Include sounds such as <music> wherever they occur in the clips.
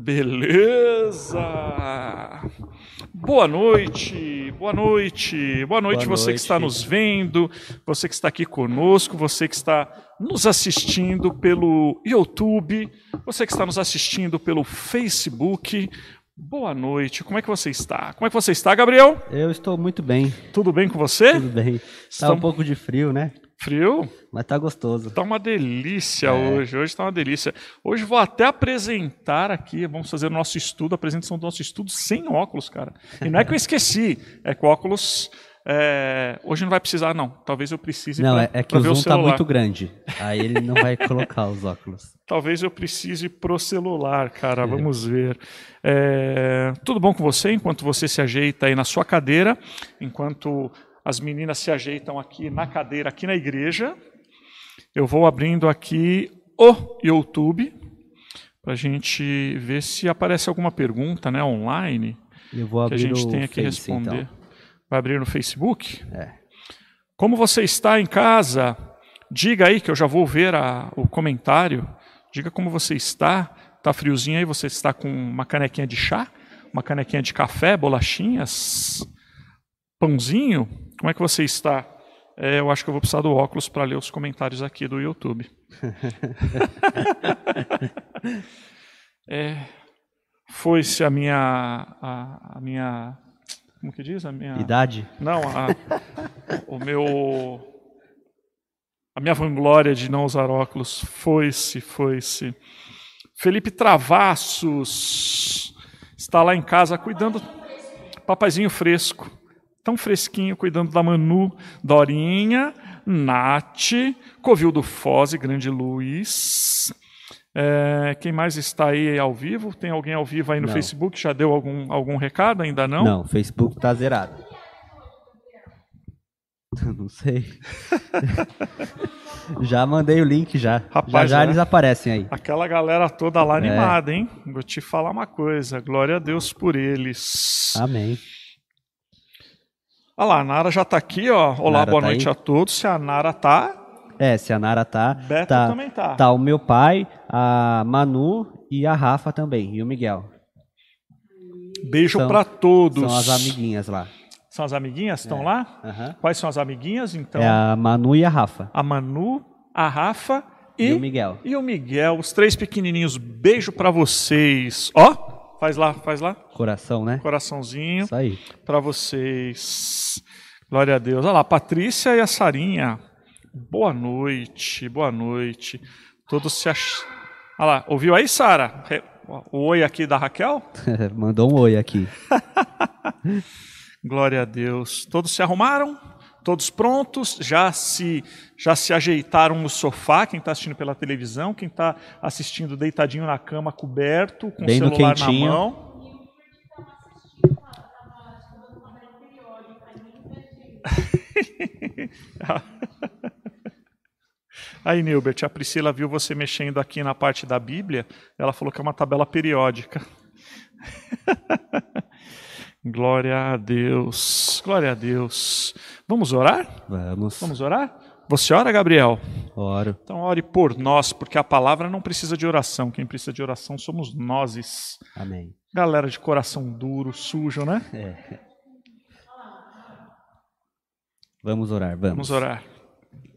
Beleza! Boa noite, boa noite, boa noite Boa você que noite. está nos vendo, você que está aqui conosco, você que está nos assistindo pelo YouTube, você que está nos assistindo pelo Facebook. Boa noite, como é que você está? Como é que você está, Gabriel? Eu estou muito bem, Tudo bem com você? tudo bem. Tá Estamos- um pouco de frio, né? Frio? Mas tá gostoso. Tá uma delícia É. hoje, hoje tá uma delícia. Hoje vou até apresentar aqui, vamos fazer o nosso estudo, a apresentação do nosso estudo sem óculos, cara. E não é que eu esqueci, é que o óculos é, hoje não vai precisar não. Talvez eu precise Não, pra- é, é que o ver o zoom tá muito grande. Aí ele não vai <laughs> colocar os óculos. Talvez eu precise pro celular, cara. Vamos ver. É, tudo bom com você? Enquanto você se ajeita aí na sua cadeira, enquanto as meninas se ajeitam aqui na cadeira, aqui na igreja, eu vou abrindo aqui o YouTube para a gente ver se aparece alguma pergunta, né, online Eu vou que a gente tenha que Face, responder. então. Vai abrir no Facebook? É. Como você está em casa? Diga aí que eu já vou ver a- o comentário. Diga como você está. Tá friozinho aí? Você está com uma canequinha de chá? Uma canequinha de café, bolachinhas? Pãozinho? Como é que você está? É, eu acho que eu vou precisar do óculos para ler os comentários aqui do YouTube. <laughs> É, Foi-se a minha, a, a minha, como que diz? A minha Idade? não, a, o meu. A minha vanglória de não usar óculos foi-se, foi-se. Felipe Travassos está lá em casa cuidando. Papazinho fresco, tão fresquinho, cuidando da Manu, Dorinha, Nath, Covil do Foz, grande Luiz. É, quem mais está aí ao vivo? Tem alguém ao vivo aí no Não. Facebook? Já deu algum, algum recado? Ainda não? Não, o Facebook tá zerado. <laughs> Não sei. <laughs> já mandei o link já. Rapaz, já já é. eles aparecem aí. Aquela galera toda lá É. animada, hein? Vou te falar uma coisa. Glória a Deus por eles. Amém. Olha lá, a Nara já tá aqui, ó. Olá, Nara boa tá noite aí? a todos. Se a Nara tá, É, se a Nara tá, Beto tá, também tá. tá o meu pai, a Manu e a Rafa também, e o Miguel. Beijo pra todos. São as amiguinhas lá. São as amiguinhas? Estão É. lá? Aham. Quais são as amiguinhas, então? É a Manu e a Rafa. A Manu, a Rafa E, e, o Miguel. e o Miguel. Os três pequenininhos. Beijo pra vocês. Ó, faz lá, faz lá. Coração, né? Coraçãozinho. Isso aí. para vocês. Glória a Deus. Olha lá, Patrícia e a Sarinha. Boa noite, boa noite. Todos se ach... Olha lá, ouviu aí, Sara? O oi aqui da Raquel? <laughs> Mandou um oi aqui. <laughs> Glória a Deus. Todos se arrumaram? Todos prontos? Já se já se ajeitaram no sofá? Quem está assistindo pela televisão? Quem está assistindo deitadinho na cama, coberto, com Bem o celular quentinho. na mão? <laughs> Aí, Nilbert, a Priscila viu você mexendo aqui na parte da Bíblia. Ela falou que é uma tabela periódica. <laughs> Glória a Deus. Glória a Deus. Vamos orar? Vamos. Vamos orar? Você ora, Gabriel? Oro. Então ore por nós, porque a palavra não precisa de oração. Quem precisa de oração somos nós. Amém. Galera de coração duro, sujo, né? É. Vamos orar, vamos. Vamos orar.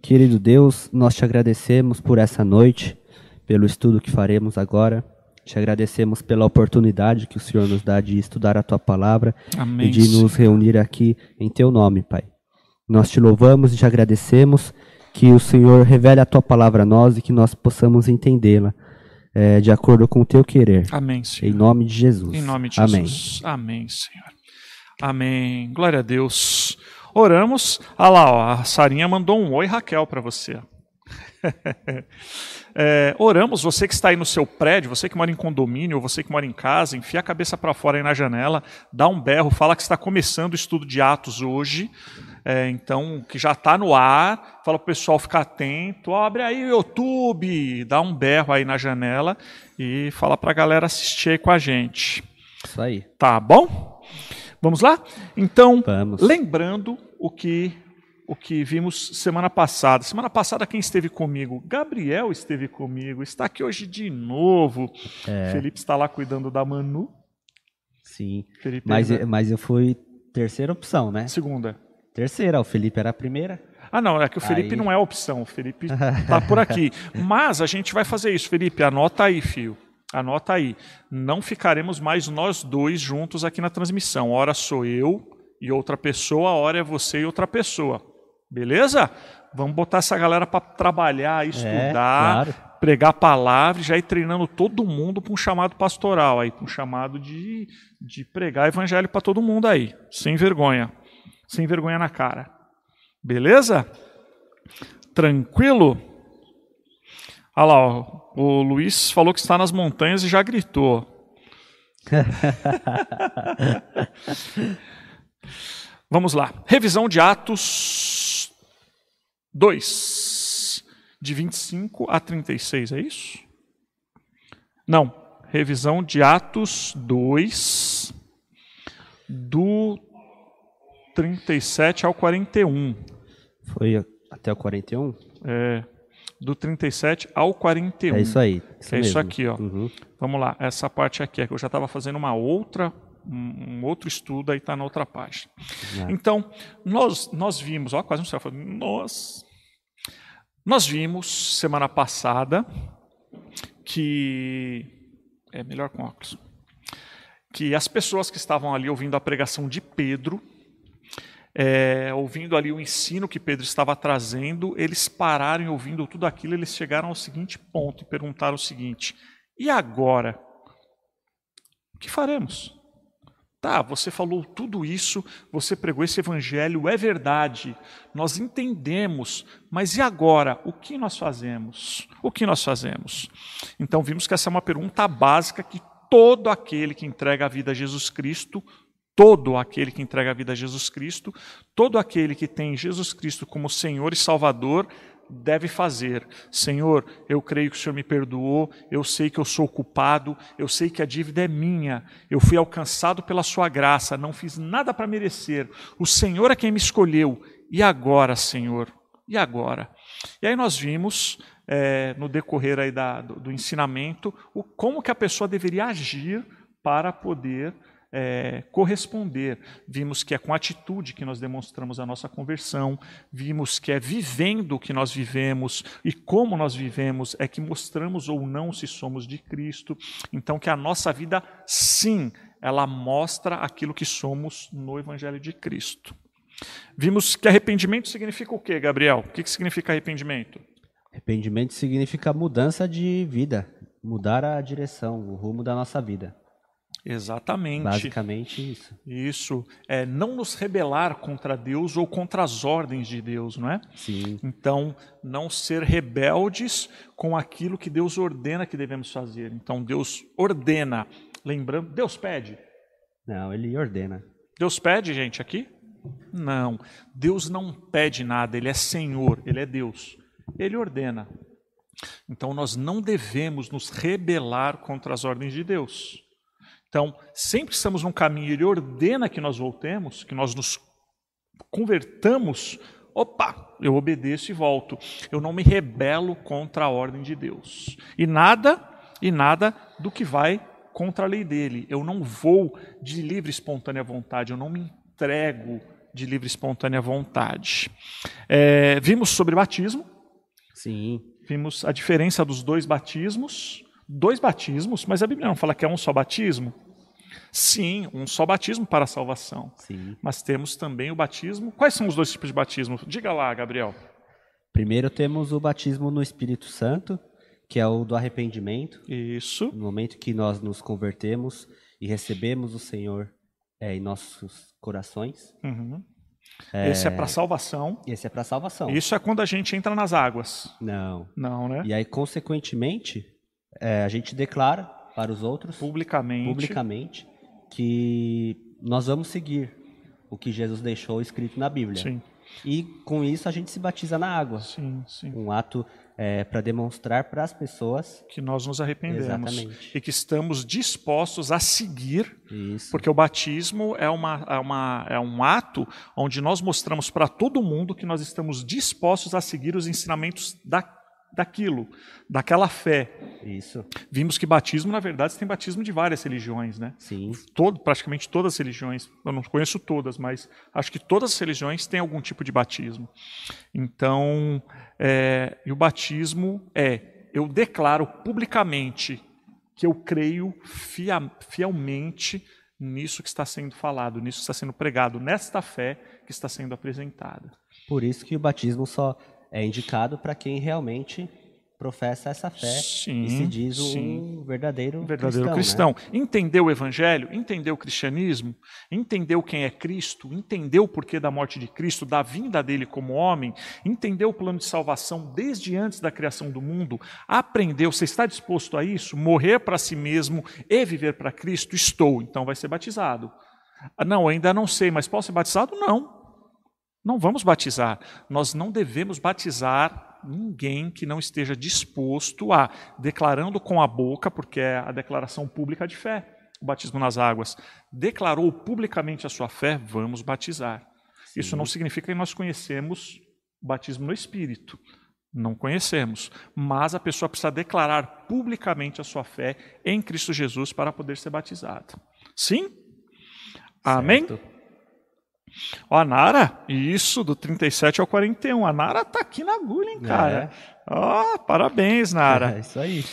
Querido Deus, nós te agradecemos por essa noite, pelo estudo que faremos agora. Te agradecemos pela oportunidade que o Senhor nos dá de estudar a tua palavra Amém. e de nos reunir aqui em teu nome, Pai. Nós te louvamos e te agradecemos que o Senhor revele a tua palavra a nós e que nós possamos entendê-la eh, de acordo com o teu querer. Amém, Senhor. Em nome de Jesus. Em nome de Amém. Jesus. Amém, Senhor. Amém. Glória a Deus. Oramos. Ah lá, ó, a Sarinha mandou um oi, Raquel, para você. <laughs> É, oramos, você que está aí no seu prédio, você que mora em condomínio, ou você que mora em casa, enfia a cabeça para fora aí na janela, dá um berro, fala que está começando o estudo de Atos hoje, é, então, que já está no ar, fala para o pessoal ficar atento, abre aí o YouTube, dá um berro aí na janela e fala para a galera assistir aí com a gente. Isso aí. Tá bom? Vamos lá? Então, Vamos. lembrando o que o que vimos semana passada. Semana passada, quem esteve comigo? Gabriel esteve comigo, está aqui hoje de novo. É. Felipe está lá cuidando da Manu. Sim. Felipe Mas, ainda- mas eu fui terceira opção, né? Segunda. Terceira, o Felipe era a primeira. Ah, não, é que o Felipe Aí- não é opção, o Felipe <laughs> tá por aqui. Mas a gente vai fazer isso, Felipe, anota aí, fio. Anota aí. Não ficaremos mais nós dois juntos aqui na transmissão. Hora sou eu e outra pessoa, hora é você e outra pessoa. Beleza? Vamos botar essa galera para trabalhar, estudar, claro. pregar a palavra e já ir treinando todo mundo para um chamado pastoral aí, para um chamado de, de pregar evangelho para todo mundo aí, sem vergonha, sem vergonha na cara. Beleza? Tranquilo? Olha lá, ó, o Luiz falou que está nas montanhas e já gritou. <laughs> Vamos lá. Revisão de Atos 2, de 25 a 36, é isso? Não. Revisão de Atos 2, do 37 ao 41. Foi até o 41? É, do 37 ao 41. É isso aí. É isso mesmo. aqui, ó. Uhum. Vamos lá, essa parte aqui é que eu já estava fazendo uma outra, um, outro estudo, aí está na outra página. Ah. Então, nós, nós vimos, ó, quase um céu, nós, nós vimos semana passada que, é melhor com óculos, que as pessoas que estavam ali ouvindo a pregação de Pedro, é, ouvindo ali o ensino que Pedro estava trazendo, eles pararam e ouvindo tudo aquilo, eles chegaram ao seguinte ponto e perguntaram o seguinte: e agora? O que faremos? Tá, você falou tudo isso, você pregou esse evangelho, é verdade, nós entendemos, mas e agora? O que nós fazemos? O que nós fazemos? Então vimos que essa é uma pergunta básica que todo aquele que entrega a vida a Jesus Cristo, todo aquele que entrega a vida a Jesus Cristo, todo aquele que tem Jesus Cristo como Senhor e Salvador, deve fazer. Senhor, eu creio que o Senhor me perdoou, eu sei que eu sou culpado, eu sei que a dívida é minha, eu fui alcançado pela Sua graça, não fiz nada para merecer. O Senhor é quem me escolheu. E agora, Senhor? E agora? E aí nós vimos, é, no decorrer aí da, do, do ensinamento, o, como que a pessoa deveria agir para poder é, corresponder. Vimos que é com atitude que nós demonstramos a nossa conversão, vimos que é vivendo o que nós vivemos e como nós vivemos é que mostramos ou não se somos de Cristo. Então, que a nossa vida, sim, ela mostra aquilo que somos no Evangelho de Cristo. Vimos que arrependimento significa o quê, Gabriel? O que que significa arrependimento? Arrependimento significa mudança de vida, mudar a direção, o rumo da nossa vida. Exatamente. Basicamente isso. Isso é não nos rebelar contra Deus ou contra as ordens de Deus, não é? Sim. Então, não ser rebeldes com aquilo que Deus ordena que devemos fazer. Então, Deus ordena, lembrando, Deus pede. Não, ele ordena. Deus pede, gente, aqui? Não. Deus não pede nada, ele é Senhor, ele é Deus. Ele ordena. Então, nós não devemos nos rebelar contra as ordens de Deus. Então, sempre que estamos num caminho, ele ordena que nós voltemos, que nós nos convertamos. Opa, eu obedeço e volto. Eu não me rebelo contra a ordem de Deus. E nada, e nada do que vai contra a lei dele. Eu não vou de livre e espontânea vontade, eu não me entrego de livre e espontânea vontade. É, vimos sobre batismo, Sim. vimos a diferença dos dois batismos. Dois batismos, mas a Bíblia não fala que é um só batismo? Sim, um só batismo para a salvação. Sim. Mas temos também o batismo. Quais são os dois tipos de batismo? Diga lá, Gabriel. Primeiro temos o batismo no Espírito Santo, que é o do arrependimento, Isso. no momento que nós nos convertemos e recebemos o Senhor é, em nossos corações. Uhum. Esse é para salvação. Esse é para salvação. Isso é quando a gente entra nas águas. Não. Não, né? E aí, consequentemente, é, a gente declara para os outros, Publicamente. publicamente, que nós vamos seguir o que Jesus deixou escrito na Bíblia. Sim, E com isso a gente se batiza na água. sim, sim. Um ato é, para demonstrar para as pessoas que nós nos arrependemos Exatamente. e que estamos dispostos a seguir, isso. porque o batismo é, uma, é, uma, é um ato onde nós mostramos para todo mundo que nós estamos dispostos a seguir os ensinamentos da daquilo, daquela fé. Isso. Vimos que batismo, na verdade, tem batismo de várias religiões, né? Sim. Todo, praticamente todas as religiões, eu não conheço todas, mas acho que todas as religiões têm algum tipo de batismo. Então, é, e o batismo é, eu declaro publicamente que eu creio fia, fielmente nisso que está sendo falado, nisso que está sendo pregado, nesta fé que está sendo apresentada. Por isso que o batismo só é indicado para quem realmente professa essa fé sim, e se diz sim. um verdadeiro, verdadeiro cristão. cristão. Né? Entendeu o evangelho? Entendeu o cristianismo? Entendeu quem é Cristo? Entendeu o porquê da morte de Cristo, da vinda dele como homem? Entendeu o plano de salvação desde antes da criação do mundo? Aprendeu? Você está disposto a isso? Morrer para si mesmo e viver para Cristo? Estou. Então vai ser batizado. Ah, não, ainda não sei, mas posso ser batizado? Não. Não vamos batizar. Nós não devemos batizar ninguém que não esteja disposto a, declarando com a boca, porque é a declaração pública de fé, o batismo nas águas, declarou publicamente a sua fé, vamos batizar. Sim. Isso não significa que nós conhecemos o batismo no Espírito. Não conhecemos. Mas a pessoa precisa declarar publicamente a sua fé em Cristo Jesus para poder ser batizado. Sim? Amém? Ó, a Nara, isso, do 37 ao 41. A Nara tá aqui na agulha, hein, cara? É. Ó, parabéns, Nara. É isso aí.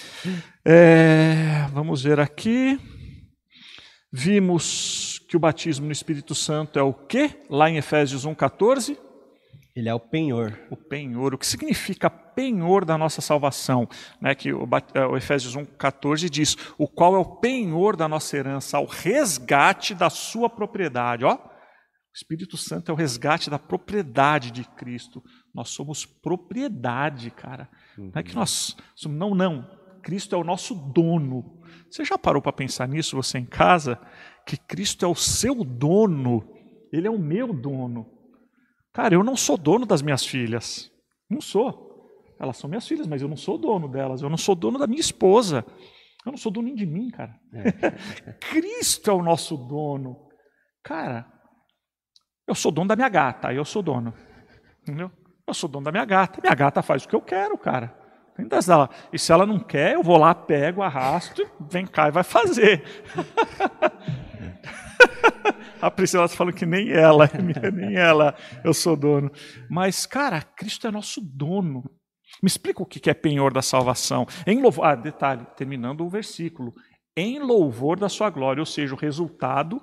É, vamos ver aqui. Vimos que o batismo no Espírito Santo é o quê? Lá em Efésios 1,14. Ele é o penhor. O penhor. O que significa penhor da nossa salvação? Né, que o, o Efésios 1,14 diz: o qual é o penhor da nossa herança, ao resgate da sua propriedade. Ó, o Espírito Santo é o resgate da propriedade de Cristo. Nós somos propriedade, cara. Uhum. Não é que nós somos, não, não. Cristo é o nosso dono. Você já parou para pensar nisso, você em casa? Que Cristo é o seu dono. Ele é o meu dono. Cara, eu não sou dono das minhas filhas. Não sou. Elas são minhas filhas, mas eu não sou dono delas. Eu não sou dono da minha esposa. Eu não sou dono nem de mim, cara. É. <laughs> Cristo é o nosso dono. Cara, eu sou dono da minha gata, eu sou dono. Entendeu? Eu sou dono da minha gata. Minha gata faz o que eu quero, cara. E se ela não quer, eu vou lá, pego, arrasto, vem cá e vai fazer. <laughs> A Priscila está falando que nem ela, <laughs> nem ela, eu sou dono. Mas, cara, Cristo é nosso dono. Me explica o que é penhor da salvação. Em louvor, ah, detalhe, terminando o versículo. Em louvor da sua glória, ou seja, o resultado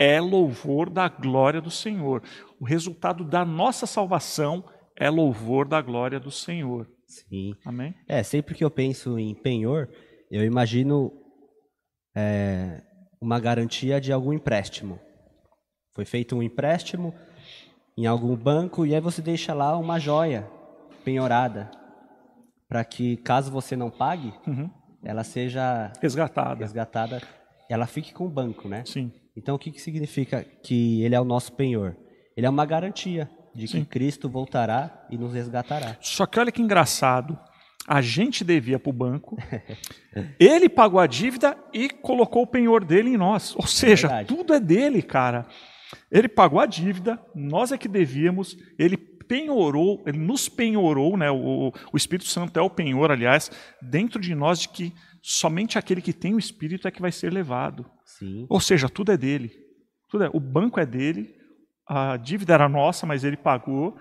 é louvor da glória do Senhor. O resultado da nossa salvação é louvor da glória do Senhor. Sim. Amém? É, sempre que eu penso em penhor, eu imagino é, uma garantia de algum empréstimo. Foi feito um empréstimo em algum banco e aí você deixa lá uma joia penhorada para que caso você não pague, uhum. ela seja resgatada. Resgatada, ela fique com o banco, né? Sim. Então, o que, que significa que ele é o nosso penhor? Ele é uma garantia de que Sim. Cristo voltará e nos resgatará. Só que olha que engraçado. A gente devia para o banco, <laughs> ele pagou a dívida e colocou o penhor dele em nós. Ou seja, é tudo é dele, cara. Ele pagou a dívida, nós é que devíamos, ele penhorou, ele nos penhorou, né? O, o Espírito Santo é o penhor, aliás, dentro de nós de que somente aquele que tem o Espírito é que vai ser levado. Sim. Ou seja, tudo é dele. Tudo é, o banco é dele, a dívida era nossa, mas ele pagou.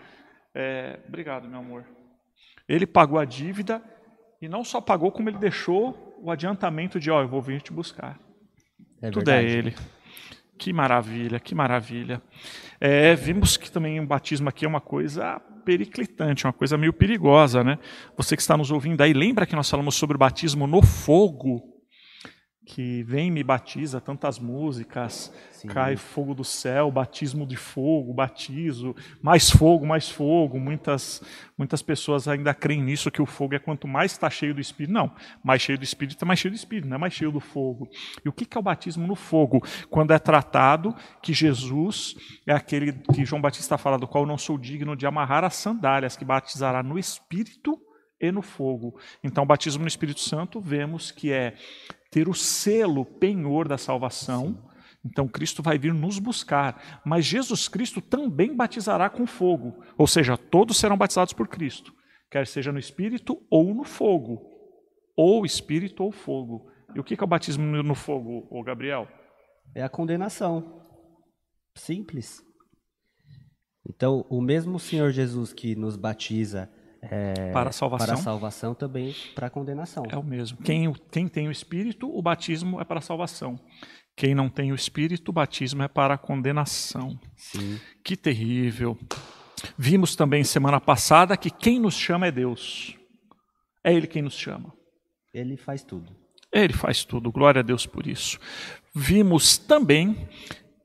É, obrigado, meu amor. Ele pagou a dívida e não só pagou, como ele deixou o adiantamento de, ó, oh, eu vou vir te buscar. É tudo é verdade. é ele. Que maravilha, que maravilha. É, vimos que também o batismo aqui é uma coisa periclitante, uma coisa meio perigosa, né? Você que está nos ouvindo aí, lembra que nós falamos sobre o batismo no fogo? Que vem me batiza, tantas músicas, Sim. cai fogo do céu, batismo de fogo, batizo, mais fogo, mais fogo. Muitas, muitas pessoas ainda creem nisso, que o fogo é quanto mais está cheio do Espírito. Não, mais cheio do Espírito é mais cheio do Espírito, não é mais cheio do fogo. E o que é o batismo no fogo? Quando é tratado que Jesus é aquele que João Batista fala, do qual não sou digno de amarrar as sandálias, que batizará no Espírito e no fogo. Então, o batismo no Espírito Santo, vemos que é ter o selo penhor da salvação. Então, Cristo vai vir nos buscar. Mas Jesus Cristo também batizará com fogo. Ou seja, todos serão batizados por Cristo, quer seja no Espírito ou no fogo. Ou Espírito ou fogo. E o que é o batismo no fogo, ô Gabriel? É a condenação. Simples. Então, o mesmo Senhor Jesus que nos batiza é, para a salvação. Para a salvação também para a condenação. É o mesmo. Quem, quem tem o Espírito, o batismo é para a salvação. Quem não tem o Espírito, o batismo é para a condenação. Sim. Que terrível. Vimos também semana passada que quem nos chama é Deus. É Ele quem nos chama. Ele faz tudo. Ele faz tudo. Glória a Deus por isso. Vimos também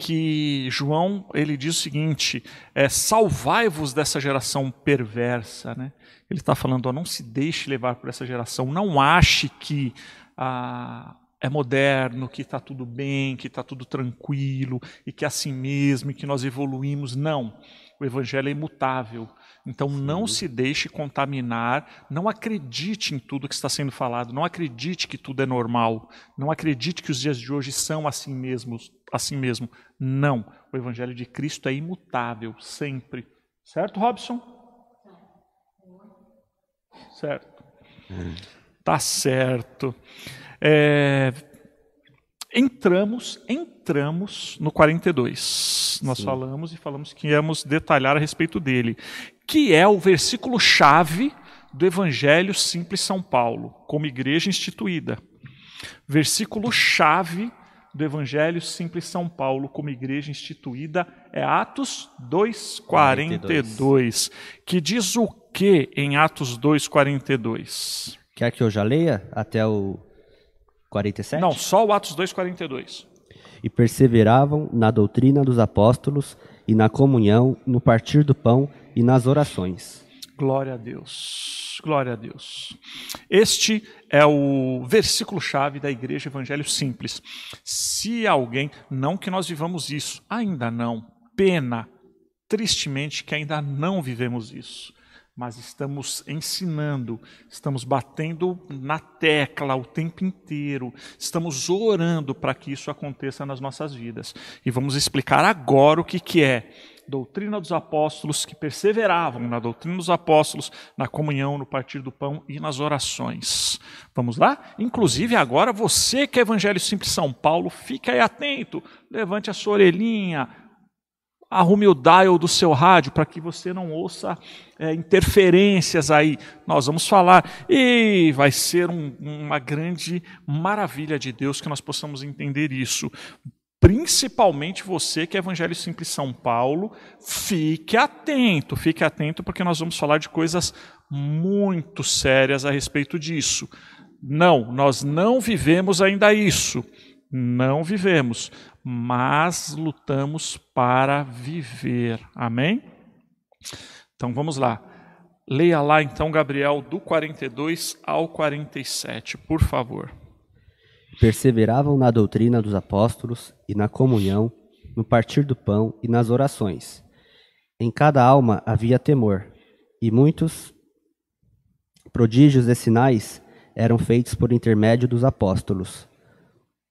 que João ele diz o seguinte: é, salvai-vos dessa geração perversa, né? Ele está falando, ó, não se deixe levar por essa geração, não ache que ah, é moderno, que está tudo bem, que está tudo tranquilo e que é assim mesmo e que nós evoluímos. Não, o evangelho é imutável. Então não se deixe contaminar, não acredite em tudo que está sendo falado, não acredite que tudo é normal, não acredite que os dias de hoje são assim mesmos, assim mesmo. Não, o evangelho de Cristo é imutável sempre. Certo, Robson? Certo. Tá certo. É, entramos, entramos no 42. Nós Sim. falamos e falamos que íamos detalhar a respeito dele, que é o versículo chave do Evangelho Simples São Paulo, como igreja instituída. Versículo chave do Evangelho Simples São Paulo, como igreja instituída, é Atos 2:42, que diz o que em Atos 2:42? Quer que eu já leia até o 47? Não, só o Atos 2:42. E perseveravam na doutrina dos apóstolos e na comunhão, no partir do pão e nas orações. Glória a Deus. Glória a Deus. Este é o versículo-chave da Igreja Evangelho Simples. Se alguém, não que nós vivamos isso, ainda não, pena, tristemente que ainda não vivemos isso mas estamos ensinando, estamos batendo na tecla o tempo inteiro, estamos orando para que isso aconteça nas nossas vidas. E vamos explicar agora o que, que é doutrina dos apóstolos que perseveravam na doutrina dos apóstolos, na comunhão, no partir do pão e nas orações. Vamos lá? Inclusive agora você que é Evangelho Simples São Paulo, fique aí atento, levante a sua orelhinha, arrume o dial do seu rádio para que você não ouça é, interferências aí. Nós vamos falar e vai ser um, uma grande maravilha de Deus que nós possamos entender isso. Principalmente você que é Evangelho Simples São Paulo, fique atento, fique atento, porque nós vamos falar de coisas muito sérias a respeito disso. Não, nós não vivemos ainda isso. Não vivemos mas lutamos para viver. Amém? Então vamos lá. Leia lá então, Gabriel, do 42 ao 47, por favor. Perseveravam na doutrina dos apóstolos e na comunhão, no partir do pão e nas orações. Em cada alma havia temor, e muitos prodígios e sinais eram feitos por intermédio dos apóstolos.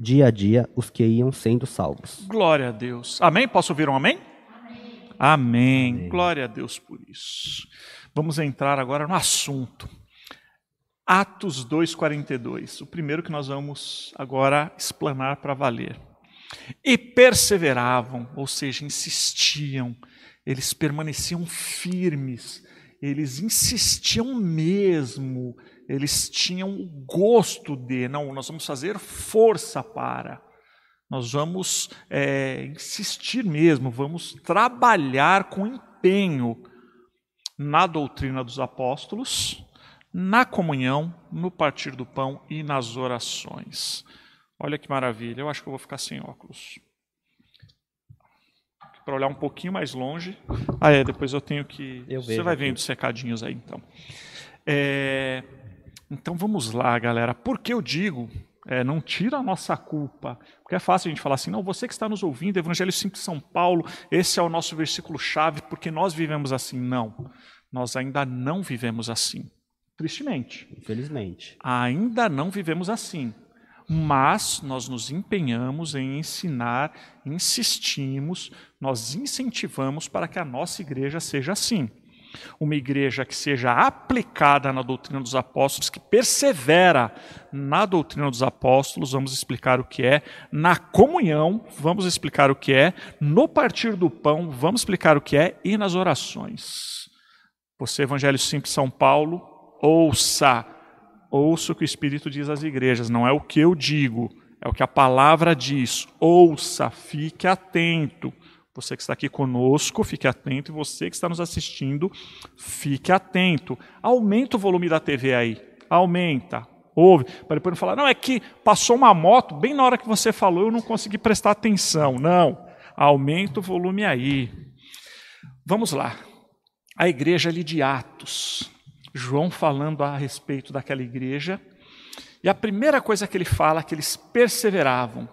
dia a dia os que iam sendo salvos. Glória a Deus. Amém? Posso ouvir um amém? Amém. amém. amém. Glória a Deus por isso. Vamos entrar agora no assunto. Atos 2:42. O primeiro que nós vamos agora explanar para valer. E perseveravam, ou seja, insistiam, eles permaneciam firmes, eles insistiam mesmo eles tinham o gosto de, não, nós vamos fazer força para, nós vamos é, insistir mesmo, vamos trabalhar com empenho na doutrina dos apóstolos, na comunhão, no partir do pão e nas orações. Olha que maravilha, eu acho que eu vou ficar sem óculos. Para olhar um pouquinho mais longe. Ah, é, depois eu tenho que. Eu Você vai vendo os secadinhos aí, então. É... Então vamos lá, galera. Por que eu digo é, não tira a nossa culpa. Porque é fácil a gente falar assim, não, você que está nos ouvindo, Evangelho Simples São Paulo, esse é o nosso versículo-chave, porque nós vivemos assim. Não, nós ainda não vivemos assim. Tristemente. Infelizmente. Ainda não vivemos assim. Mas nós nos empenhamos em ensinar, insistimos, nós incentivamos para que a nossa igreja seja assim uma igreja que seja aplicada na doutrina dos apóstolos, que persevera na doutrina dos apóstolos, vamos explicar o que é, na comunhão, vamos explicar o que é, no partir do pão, vamos explicar o que é, e nas orações. Você, Evangelho Simples São Paulo, ouça, ouça o que o Espírito diz às igrejas, não é o que eu digo, é o que a palavra diz. Ouça, fique atento. Você que está aqui conosco, fique atento. E você que está nos assistindo, fique atento. Aumenta o volume da TV aí. Aumenta. Ouve. Para depois não falar, não, é que passou uma moto, bem na hora que você falou, eu não consegui prestar atenção. Não. Aumenta o volume aí. Vamos lá. A igreja ali de Atos. João falando a respeito daquela igreja. E a primeira coisa que ele fala é que eles perseveravam,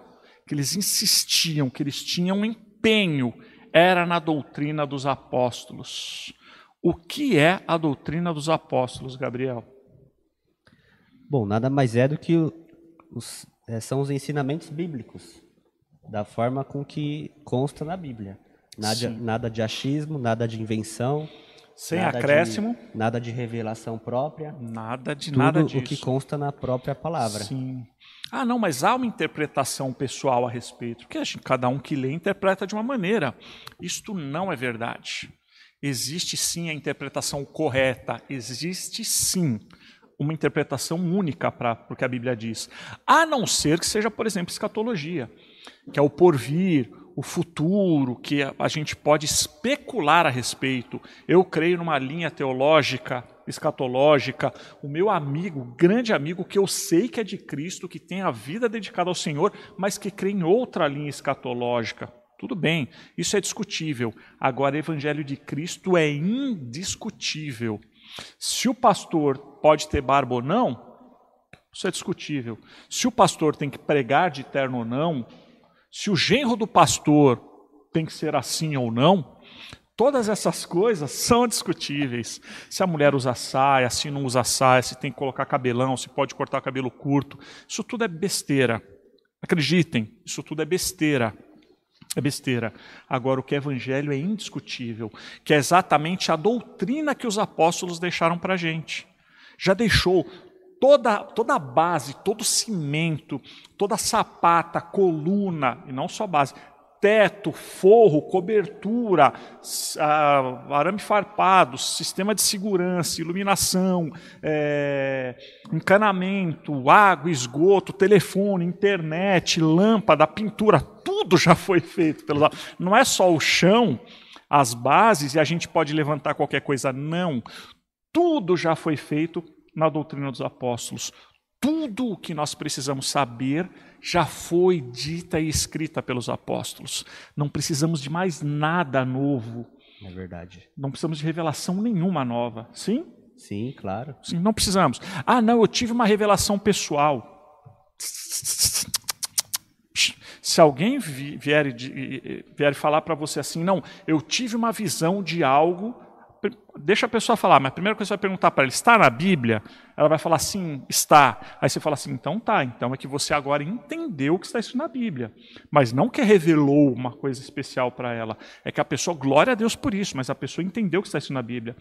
que eles insistiam, que eles tinham empenho era na doutrina dos apóstolos. O que é a doutrina dos apóstolos, Gabriel? Bom, nada mais é do que os, é, são os ensinamentos bíblicos, da forma com que consta na Bíblia. Nada, nada de achismo, nada de invenção. Sem nada acréscimo. De, nada de revelação própria. Nada de Tudo nada disso. o que consta na própria palavra. Sim. Ah, não, mas há uma interpretação pessoal a respeito, porque cada um que lê interpreta de uma maneira. Isto não é verdade. Existe sim a interpretação correta, existe sim uma interpretação única para o que a Bíblia diz, a não ser que seja, por exemplo, escatologia, que é o porvir, o futuro, que a gente pode especular a respeito. Eu creio numa linha teológica escatológica, o meu amigo, grande amigo, que eu sei que é de Cristo, que tem a vida dedicada ao Senhor, mas que crê em outra linha escatológica. Tudo bem, isso é discutível. Agora, o evangelho de Cristo é indiscutível. Se o pastor pode ter barba ou não, isso é discutível. Se o pastor tem que pregar de terno ou não, se o genro do pastor tem que ser assim ou não, Todas essas coisas são discutíveis. Se a mulher usa saia, se não usa saia, se tem que colocar cabelão, se pode cortar cabelo curto. Isso tudo é besteira. Acreditem, isso tudo é besteira. É besteira. Agora, o que é evangelho é indiscutível, que é exatamente a doutrina que os apóstolos deixaram para a gente. Já deixou toda, toda a base, todo cimento, toda a sapata, coluna, e não só base, teto, forro, cobertura, arame farpado, sistema de segurança, iluminação, é, encanamento, água, esgoto, telefone, internet, lâmpada, pintura, tudo já foi feito pelos Não é só o chão, as bases e a gente pode levantar qualquer coisa, não. Tudo já foi feito na doutrina dos apóstolos. Tudo o que nós precisamos saber já foi dita e escrita pelos apóstolos. Não precisamos de mais nada novo. É verdade. Não precisamos de revelação nenhuma nova. Sim? Sim, claro. Sim, não precisamos. Ah, não, eu tive uma revelação pessoal. Se alguém vier, vier falar para você assim, não, eu tive uma visão de algo deixa a pessoa falar, mas a primeira coisa que você vai perguntar para ela, está na Bíblia? Ela vai falar sim, está. Aí você fala assim, então tá, então é que você agora entendeu o que está escrito na Bíblia. Mas não que revelou uma coisa especial para ela, é que a pessoa, glória a Deus por isso, mas a pessoa entendeu o que está escrito na Bíblia.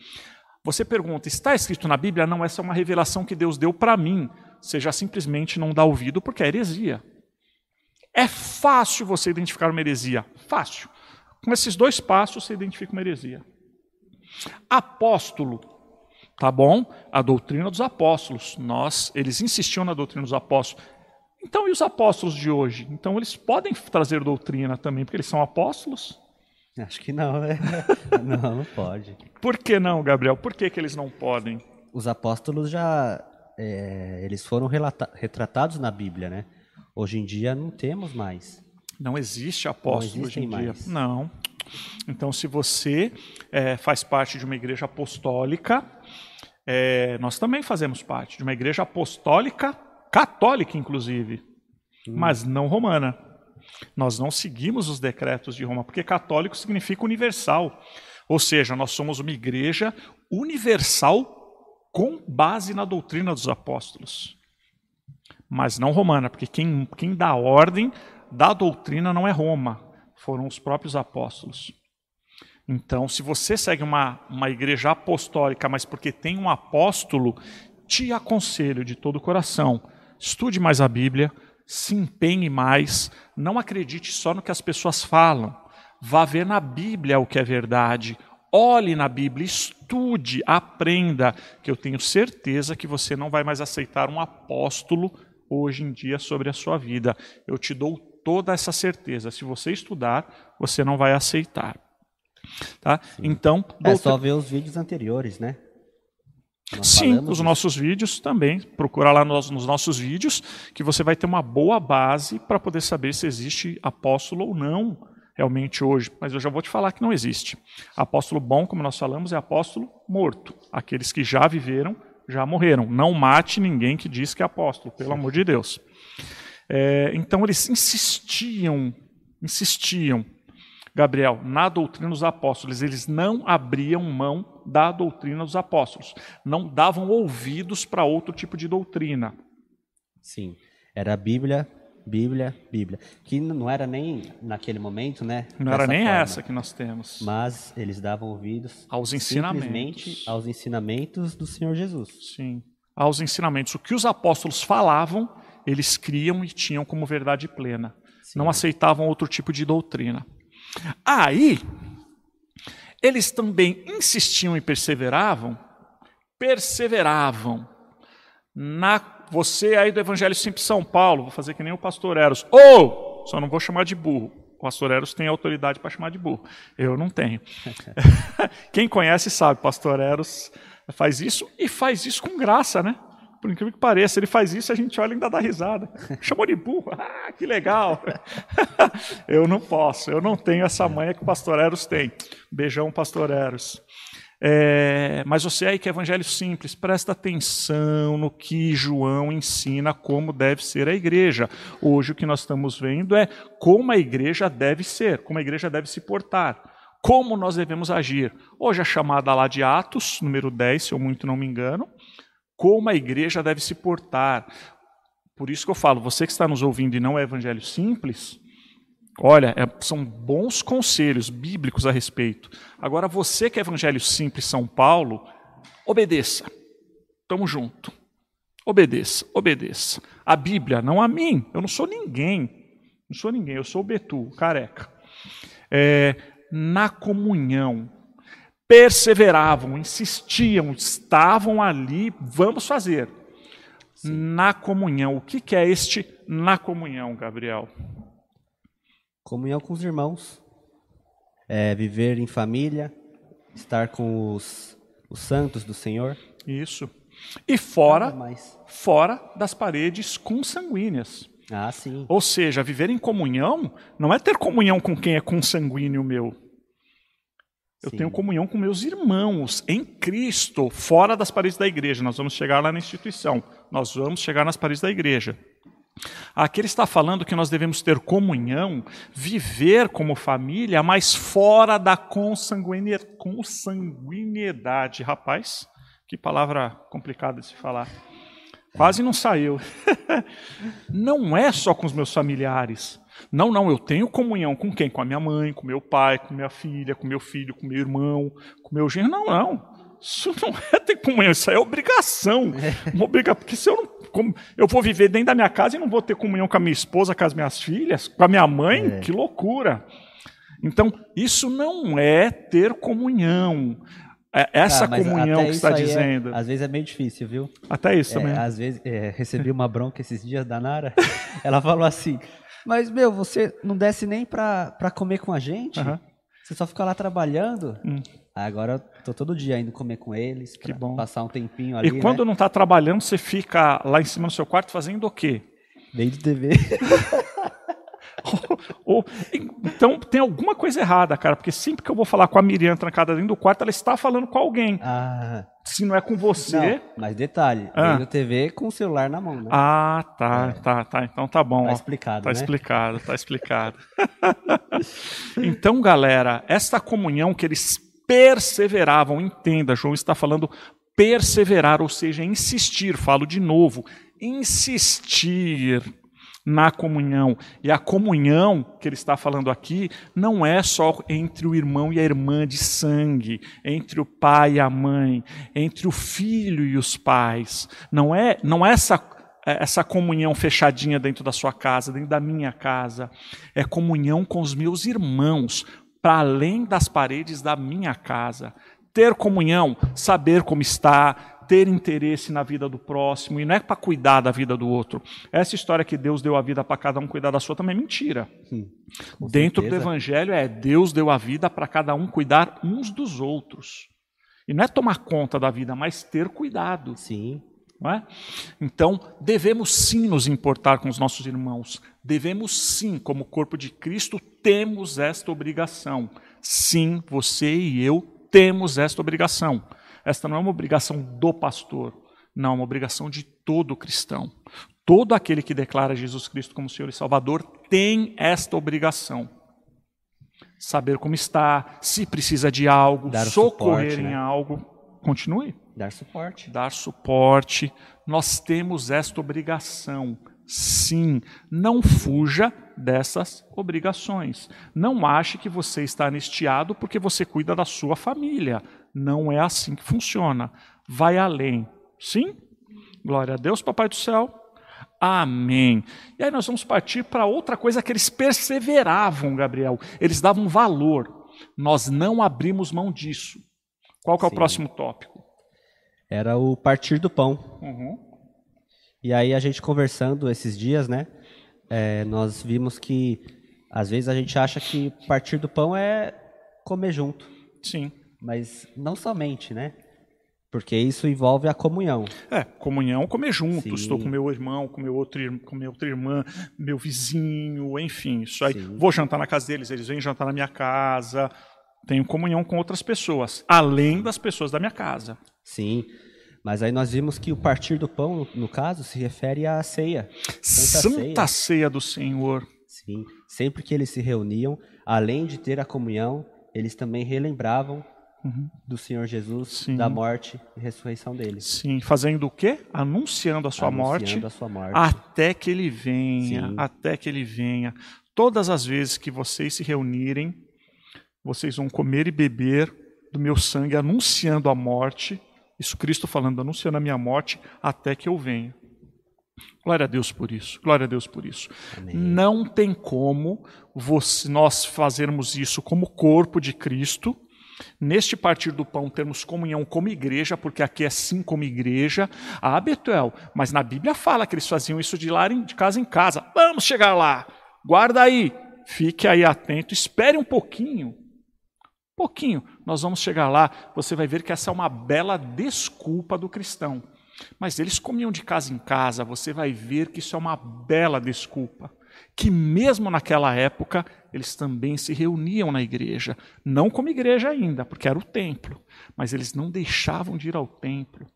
Você pergunta, está escrito na Bíblia? Não, essa é uma revelação que Deus deu para mim. Você já simplesmente não dá ouvido porque é heresia. É fácil você identificar uma heresia, fácil. Com esses dois passos você identifica uma heresia. Apóstolo, tá bom? A doutrina dos apóstolos. Nós, eles insistiam na doutrina dos apóstolos. Então, e os apóstolos de hoje? Então, eles podem trazer doutrina também, porque eles são apóstolos? Acho que não, né? <laughs> Não, não pode. Por que não, Gabriel? Por que, que eles não podem? os apóstolos já é, eles foram retratados na Bíblia, né? Hoje em dia não temos mais. Não existe apóstolo Não hoje em existem dia. mais. Não. Então, se você eh, faz parte de uma igreja apostólica, eh, nós também fazemos parte de uma igreja apostólica, católica, inclusive, mas não romana. Nós não seguimos os decretos de Roma, porque católico significa universal. Ou seja, nós somos uma igreja universal com base na doutrina dos apóstolos. Mas não romana, porque quem, quem dá ordem da doutrina não é Roma, foram os próprios apóstolos. Então, se você segue uma, uma igreja apostólica, mas porque tem um apóstolo, te aconselho de todo o coração: estude mais a Bíblia, se empenhe mais, não acredite só no que as pessoas falam. Vá ver na Bíblia o que é verdade. Olhe na Bíblia, estude, aprenda, que eu tenho certeza que você não vai mais aceitar um apóstolo hoje em dia sobre a sua vida. Eu te dou toda essa certeza. Se você estudar, você não vai aceitar. Tá? Então, É doutor- só ver os vídeos anteriores, né? Nós Sim, falamos os nossos vídeos também. Procura lá nos, nos nossos vídeos que você vai ter uma boa base para poder saber se existe apóstolo ou não realmente hoje. Mas eu já vou te falar que não existe. Apóstolo bom, como nós falamos, é apóstolo morto. Aqueles que já viveram, já morreram. Não mate ninguém que diz que é apóstolo, pelo amor de Deus. É, então eles insistiam, insistiam, Gabriel, na doutrina dos apóstolos. Eles não abriam mão da doutrina dos apóstolos. Não davam ouvidos para outro tipo de doutrina. Sim. Era Bíblia, Bíblia, Bíblia. Que não era nem naquele momento, né? Não era nem forma. essa que nós temos. Mas eles davam ouvidos Aos ensinamentos. aos ensinamentos do Senhor Jesus. Sim. Aos ensinamentos. O que os apóstolos falavam, eles criam e tinham como verdade plena. Sim. Não aceitavam outro tipo de doutrina. Aí, eles também insistiam e perseveravam, perseveravam na você aí do Evangelho Simples São Paulo, vou fazer que nem o pastor Eros. Ou, só não vou chamar de burro. O pastor Eros tem autoridade para chamar de burro. Eu não tenho. <laughs> Quem conhece sabe, pastor Eros faz isso e faz isso com graça, né? Por incrível que pareça, ele faz isso, a gente olha e ainda dá risada. Chamou de burro, ah, que legal. <laughs> eu não posso, eu não tenho essa manha que o pastor Eros tem. Beijão, pastor Eros. É, mas você aí que é evangelho simples, presta atenção no que João ensina como deve ser a igreja. Hoje o que nós estamos vendo é como a igreja deve ser, como a igreja deve se portar, como nós devemos agir. Hoje a chamada lá de Atos, número 10, se eu muito não me engano, como a igreja deve se portar. Por isso que eu falo, você que está nos ouvindo e não é evangelho simples, olha, é- são bons conselhos bíblicos a respeito. Agora, você que é evangelho simples São Paulo, obedeça. Tamo junto. Obedeça, obedeça. A Bíblia, não a mim. Eu não sou ninguém. Não sou ninguém, eu sou o Betu, careca. É, na comunhão. Perseveravam, insistiam, estavam ali, vamos fazer. Na comunhão. O que, que é este na comunhão, Gabriel? Comunhão com os irmãos. É, viver em família. Estar com os, os santos do Senhor. Isso. E fora, fora das paredes consanguíneas. Ah, sim. Ou seja, viver em comunhão não é ter comunhão com quem é consanguíneo meu. Eu Sim. tenho comunhão com meus irmãos em Cristo, fora das paredes da igreja. Nós vamos chegar lá na instituição. Nós vamos chegar nas paredes da igreja. Aqui ele está falando que nós devemos ter comunhão, viver como família, mas fora da consanguinidade. Rapaz, que palavra complicada de se falar. Quase não saiu. <laughs> não é só com os meus familiares. Não, não, eu tenho comunhão com quem? Com a minha mãe, com meu pai, com minha filha, com meu filho, com meu irmão, com meu genro. Não, não. Isso não <laughs> é ter comunhão, isso é obrigação. Uma obriga- Porque se eu não. como- eu vou viver dentro da minha casa e não vou ter comunhão com a minha esposa, com as minhas filhas, com a minha mãe, É. que loucura. Então, isso não é ter comunhão. É essa Ah, comunhão que está é- dizendo. às vezes é meio difícil, viu? Até isso É, também. às vezes, é, recebi uma bronca esses dias da Nara. <laughs> Ela falou assim: Mas, meu, você não desce nem pra, pra comer com a gente? Aham. Você só fica lá trabalhando? Hum. Agora eu tô todo dia indo comer com eles, Que bom. passar um tempinho ali, E quando né? não está trabalhando, você fica lá em cima no seu quarto fazendo o quê? Vendo TV. <laughs> Ou- então tem alguma coisa errada, cara, porque sempre que eu vou falar com a Miriam trancada dentro do quarto, ela está falando com alguém. ah, Se não é com você. não, mas detalhe, Ah. vendo TV com o celular na mão, né? Ah, tá, tá, tá. Então tá bom. tá ó. explicado, Tá né? explicado, tá explicado. <laughs> então, galera, esta comunhão que eles perseveravam, entenda, João está falando perseverar, ou seja, insistir, falo de novo, insistir na comunhão. E a comunhão que ele está falando aqui não é só entre o irmão e a irmã de sangue, entre o pai e a mãe, entre o filho e os pais. Não é, não é essa essa comunhão fechadinha dentro da sua casa, dentro da minha casa, é comunhão com os meus irmãos, para além das paredes da minha casa. Ter comunhão, saber como está, ter interesse na vida do próximo, e não é para cuidar da vida do outro. Essa história que Deus deu a vida para cada um cuidar da sua também é mentira. Dentro do certeza. evangelho é Deus deu a vida para cada um cuidar uns dos outros. E não é tomar conta da vida, mas ter cuidado. Sim, Não é? Então, devemos sim nos importar com os nossos irmãos. Devemos sim, como corpo de Cristo, temos esta obrigação. Sim, você e eu temos esta obrigação. Esta não é uma obrigação do pastor, não, é uma obrigação de todo cristão. Todo aquele que declara Jesus Cristo como Senhor e Salvador tem esta obrigação. Saber como está, se precisa de algo, Dar socorrer suporte, em né? algo. Continue dar suporte. dar suporte. Nós temos esta obrigação. Sim, não fuja dessas obrigações. Não ache que você está anistiado porque você cuida da sua família. Não é assim que funciona. Vai além. Sim? Glória a Deus, Papai do céu. Amém. E aí nós vamos partir para outra coisa que eles perseveravam, Gabriel. Eles davam valor. Nós não abrimos mão disso. Qual que é o Sim. próximo tópico? Era o partir do pão. Uhum. E aí a gente conversando esses dias, né? é, nós vimos que às vezes a gente acha que partir do pão é comer junto, Sim. mas não somente, né? Porque isso envolve a comunhão. É, comunhão, comer junto. Estou com meu irmão, com meu outro, com minha outra irmã, meu vizinho, enfim. Isso aí. Sim. Vou jantar na casa deles, eles vêm jantar na minha casa. Tenho comunhão com outras pessoas, além das pessoas da minha casa. Sim. Mas aí nós vimos que o partir do pão, no, no caso, se refere à ceia. Santa Santa ceia do Senhor. Sim. Sempre que eles se reuniam, além de ter a comunhão, eles também relembravam Uhum. do Senhor Jesus, Sim. da morte e ressurreição dele. Sim, fazendo o quê? Anunciando a sua morte Anunciando a sua morte. até que ele venha, Sim. até que ele venha. Todas as vezes que vocês se reunirem, vocês vão comer e beber do meu sangue, anunciando a morte. Isso Cristo falando, anunciando a minha morte até que eu venha. Glória a Deus por isso. Glória a Deus por isso. Amém. Não tem como você- nós fazermos isso como corpo de Cristo, neste partir do pão termos comunhão como igreja, porque aqui é sim como igreja. Ah, Betuel, mas na Bíblia fala que eles faziam isso de, lá em- de casa em casa. Vamos chegar lá. Guarda aí. Fique aí atento. Espere um pouquinho. Pouquinho. Nós vamos chegar lá. Você vai ver que essa é uma bela desculpa do cristão. Mas eles comiam de casa em casa, você vai ver que isso é uma bela desculpa. Que mesmo naquela época, eles também se reuniam na igreja. Não como igreja ainda, porque era o templo. Mas eles não deixavam de ir ao templo.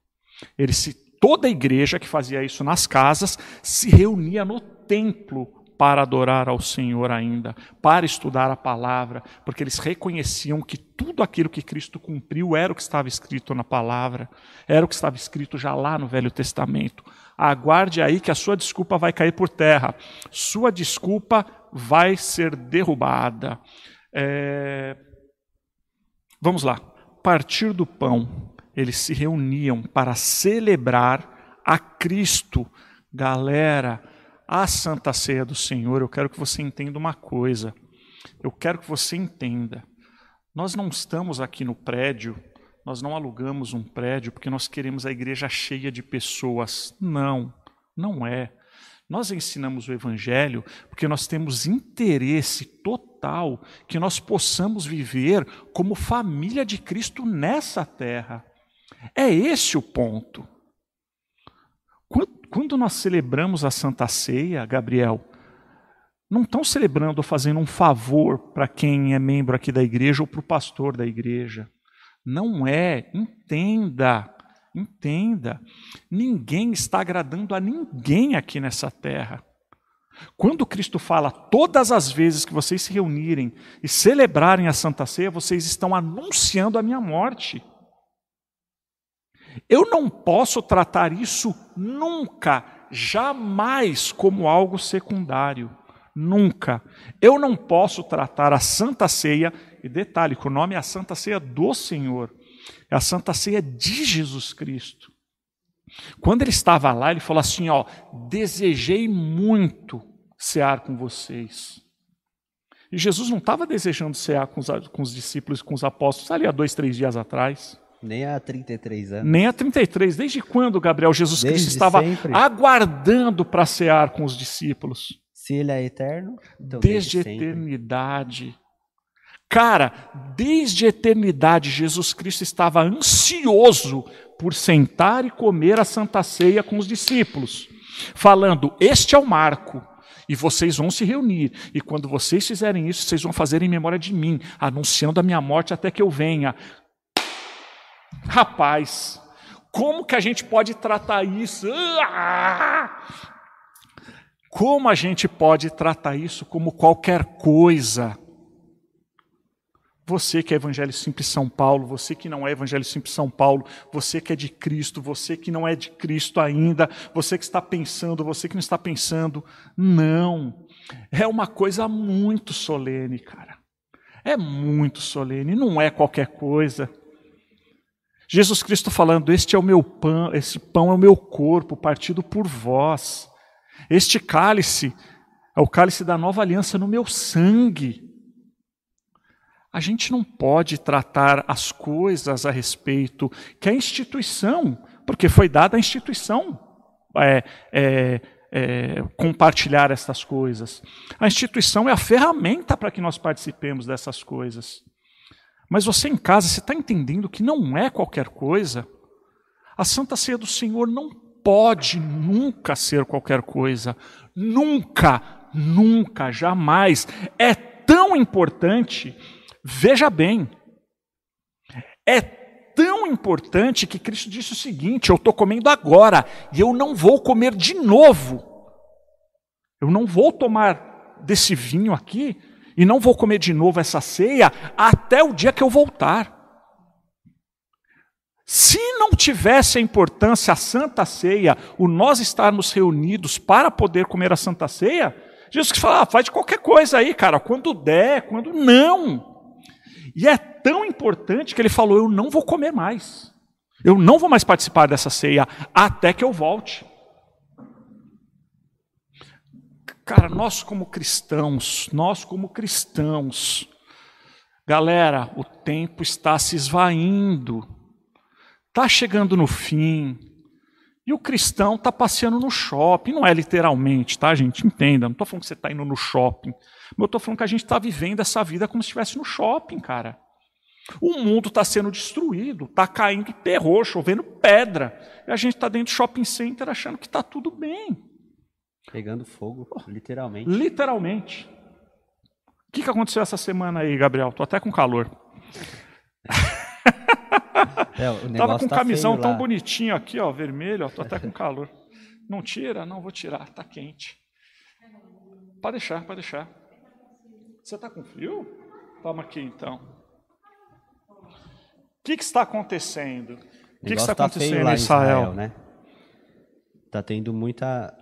Eles se, toda a igreja que fazia isso nas casas se reunia no templo para adorar ao Senhor ainda, para estudar a palavra, porque eles reconheciam que tudo aquilo que Cristo cumpriu era o que estava escrito na palavra, era o que estava escrito já lá no Velho Testamento. Aguarde aí que a sua desculpa vai cair por terra, sua desculpa vai ser derrubada. É, Vamos lá. Partir do pão, eles se reuniam para celebrar a Cristo. Galera, a Santa Ceia do Senhor, eu quero que você entenda uma coisa. Eu quero que você entenda. Nós não estamos aqui no prédio, nós não alugamos um prédio porque nós queremos a igreja cheia de pessoas. Não, não é. Nós ensinamos o Evangelho porque nós temos interesse total que nós possamos viver como família de Cristo nessa terra. É esse o ponto. Quando nós celebramos a Santa Ceia, Gabriel, não estão celebrando ou fazendo um favor para quem é membro aqui da igreja ou para o pastor da igreja. Não é, entenda. Entenda, ninguém está agradando a ninguém aqui nessa terra. Quando Cristo fala, todas as vezes que vocês se reunirem e celebrarem a Santa Ceia, vocês estão anunciando a minha morte. Eu não posso tratar isso nunca, jamais como algo secundário. Nunca. Eu não posso tratar a Santa Ceia, e detalhe, que o nome é a Santa Ceia do Senhor. É a Santa Ceia de Jesus Cristo. Quando ele estava lá, ele falou assim: ó, desejei muito cear com vocês. E Jesus não estava desejando cear com os, com os discípulos, com os apóstolos, ali há dois, três dias atrás. Nem há 33 anos. Nem há 33. Desde quando, Gabriel, Jesus Desde Cristo estava sempre. aguardando para cear com os discípulos? Se ele é eterno, então desde, desde eternidade. Cara, desde a eternidade, Jesus Cristo estava ansioso por sentar e comer a Santa Ceia com os discípulos, falando: Este é o marco, e vocês vão se reunir, e quando vocês fizerem isso, vocês vão fazer em memória de mim, anunciando a minha morte até que eu venha. Rapaz, como que a gente pode tratar isso? Como a gente pode tratar isso como qualquer coisa? Você que é Evangelho Simples São Paulo, você que não é Evangelho Simples São Paulo, você que é de Cristo, você que não é de Cristo ainda, você que está pensando, você que não está pensando, não. É uma coisa muito solene, cara. É muito solene, não é qualquer coisa. Jesus Cristo falando: Este é o meu pão, esse pão é o meu corpo, partido por vós. Este cálice é o cálice da nova aliança no meu sangue. A gente não pode tratar as coisas a respeito que a instituição, porque foi dada a instituição é, é, é, compartilhar essas coisas. A instituição é a ferramenta para que nós participemos dessas coisas. Mas você em casa, você está entendendo que não é qualquer coisa? A Santa Ceia do Senhor não pode nunca ser qualquer coisa. Nunca, nunca, jamais. É tão importante Veja bem, é tão importante que Cristo disse o seguinte: eu estou comendo agora e eu não vou comer de novo. Eu não vou tomar desse vinho aqui e não vou comer de novo essa ceia até o dia que eu voltar. Se não tivesse a importância a Santa Ceia, o nós estarmos reunidos para poder comer a Santa Ceia, Jesus fala, ah, faz de qualquer coisa aí, cara, quando der, quando não. E é tão importante que ele falou: Eu não vou comer mais. Eu não vou mais participar dessa ceia até que eu volte. Cara, nós como cristãos, nós como cristãos, galera, o tempo está se esvaindo, está chegando no fim, e o cristão está passeando no shopping, não é literalmente, tá, gente? Entenda, não estou falando que você está indo no shopping. Mas eu estou falando que a gente está vivendo essa vida como se estivesse no shopping, cara. O mundo está sendo destruído, está caindo terror, chovendo pedra. E a gente está dentro do shopping center achando que está tudo bem. Pegando fogo, literalmente. Literalmente. O que, que aconteceu essa semana aí, Gabriel? Tô até com calor. É, <laughs> Tava com um tá camisão tão bonitinho aqui, ó, vermelho, ó, tô até com calor. Não tira? Não, vou tirar, tá quente. Pode deixar, pode deixar. Você está com frio? Toma aqui então. O que, que está acontecendo? O que, que está tá acontecendo em Israel? Israel né? Está tendo muita,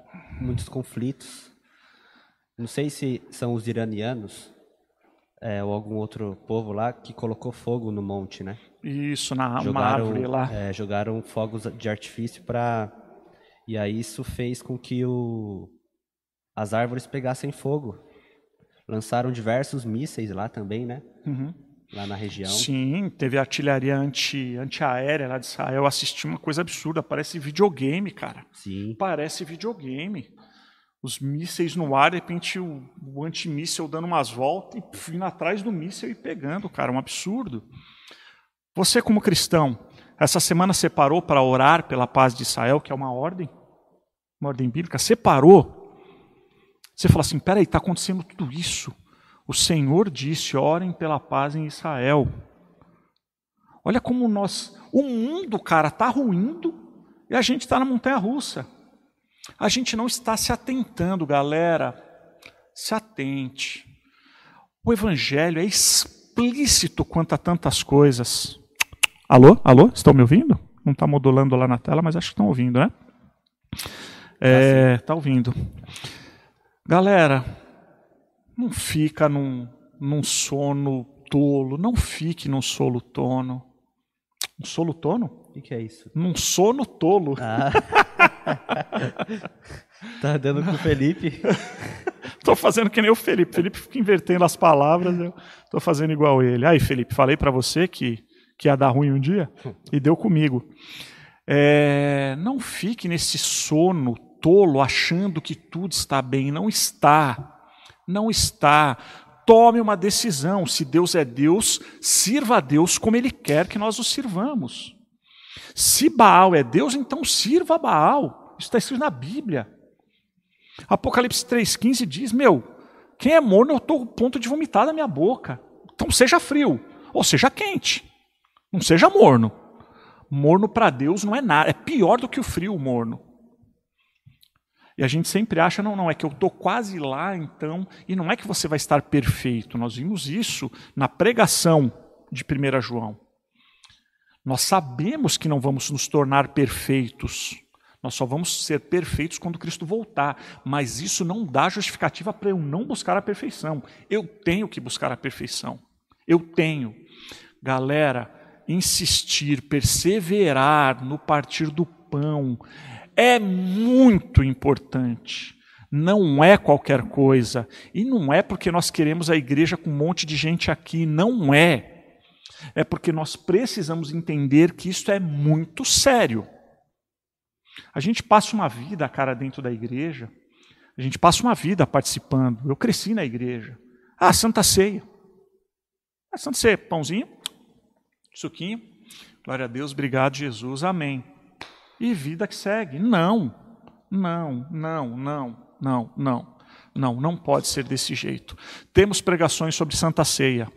muitos conflitos. Não sei se são os iranianos é, ou algum outro povo lá que colocou fogo no monte, né? Isso, na jogaram, árvore lá. É, jogaram fogos de artifício para. E aí isso fez com que o... as árvores pegassem fogo lançaram diversos mísseis lá também, né? Uhum. Lá na região. Sim, teve artilharia anti, antiaérea lá de Israel. Eu assisti uma coisa absurda, parece videogame, cara. Sim. Parece videogame. Os mísseis no ar, de repente o, o antimíssel dando umas voltas e vindo atrás do míssel e pegando, cara, um absurdo. Você, como cristão, essa semana separou para orar pela paz de Israel, que é uma ordem, uma ordem bíblica, separou. Você fala assim: peraí, está acontecendo tudo isso. O Senhor disse: orem pela paz em Israel. Olha como nós. O mundo, cara, está ruindo e a gente está na montanha russa. A gente não está se atentando, galera. Se atente. O Evangelho é explícito quanto a tantas coisas. Alô? Alô? Estão me ouvindo? Não está modulando lá na tela, mas acho que estão ouvindo, né? É, tá ouvindo. Galera, não fica num, num sono tolo, não fique num solo tono. Um solo tono? O que, que, é isso? Num sono tolo. Ah. <laughs> tá dando com o Felipe? <laughs> Estou fazendo que nem o Felipe. Felipe fica invertendo as palavras, eu estou fazendo igual ele. Aí, Felipe, falei para você que que ia dar ruim um dia, <laughs> e deu comigo. É, não fique nesse sono tolo achando que tudo está bem. Não está. Não está. Tome uma decisão. Se Deus é Deus, sirva a Deus como Ele quer que nós o sirvamos. Se Baal é Deus, então sirva a Baal. Isso está escrito na Bíblia. Apocalipse 3,15 diz: Meu, quem é morno, eu estou a ponto de vomitar da minha boca. Então seja frio, ou seja quente. Não seja morno. Morno para Deus não é nada, é pior do que o frio morno. E a gente sempre acha, não, não, é que eu estou quase lá, então, e não é que você vai estar perfeito. Nós vimos isso na pregação de 1 João. Nós sabemos que não vamos nos tornar perfeitos. Nós só vamos ser perfeitos quando Cristo voltar. Mas isso não dá justificativa para eu não buscar a perfeição. Eu tenho que buscar a perfeição. Eu tenho. Galera, insistir, perseverar no partir do pão é muito importante. Não é qualquer coisa. E não é porque nós queremos a igreja com um monte de gente aqui. Não é. É porque nós precisamos entender que isso é muito sério. A gente passa uma vida, cara, dentro da igreja. A gente passa uma vida participando. Eu cresci na igreja. Ah, Santa Ceia. Ah, Santa Ceia, pãozinho, suquinho. Glória a Deus, obrigado, Jesus, amém. E vida que segue. Não, não, não, não, não, não. Não, não pode ser desse jeito. Temos pregações sobre Santa Ceia.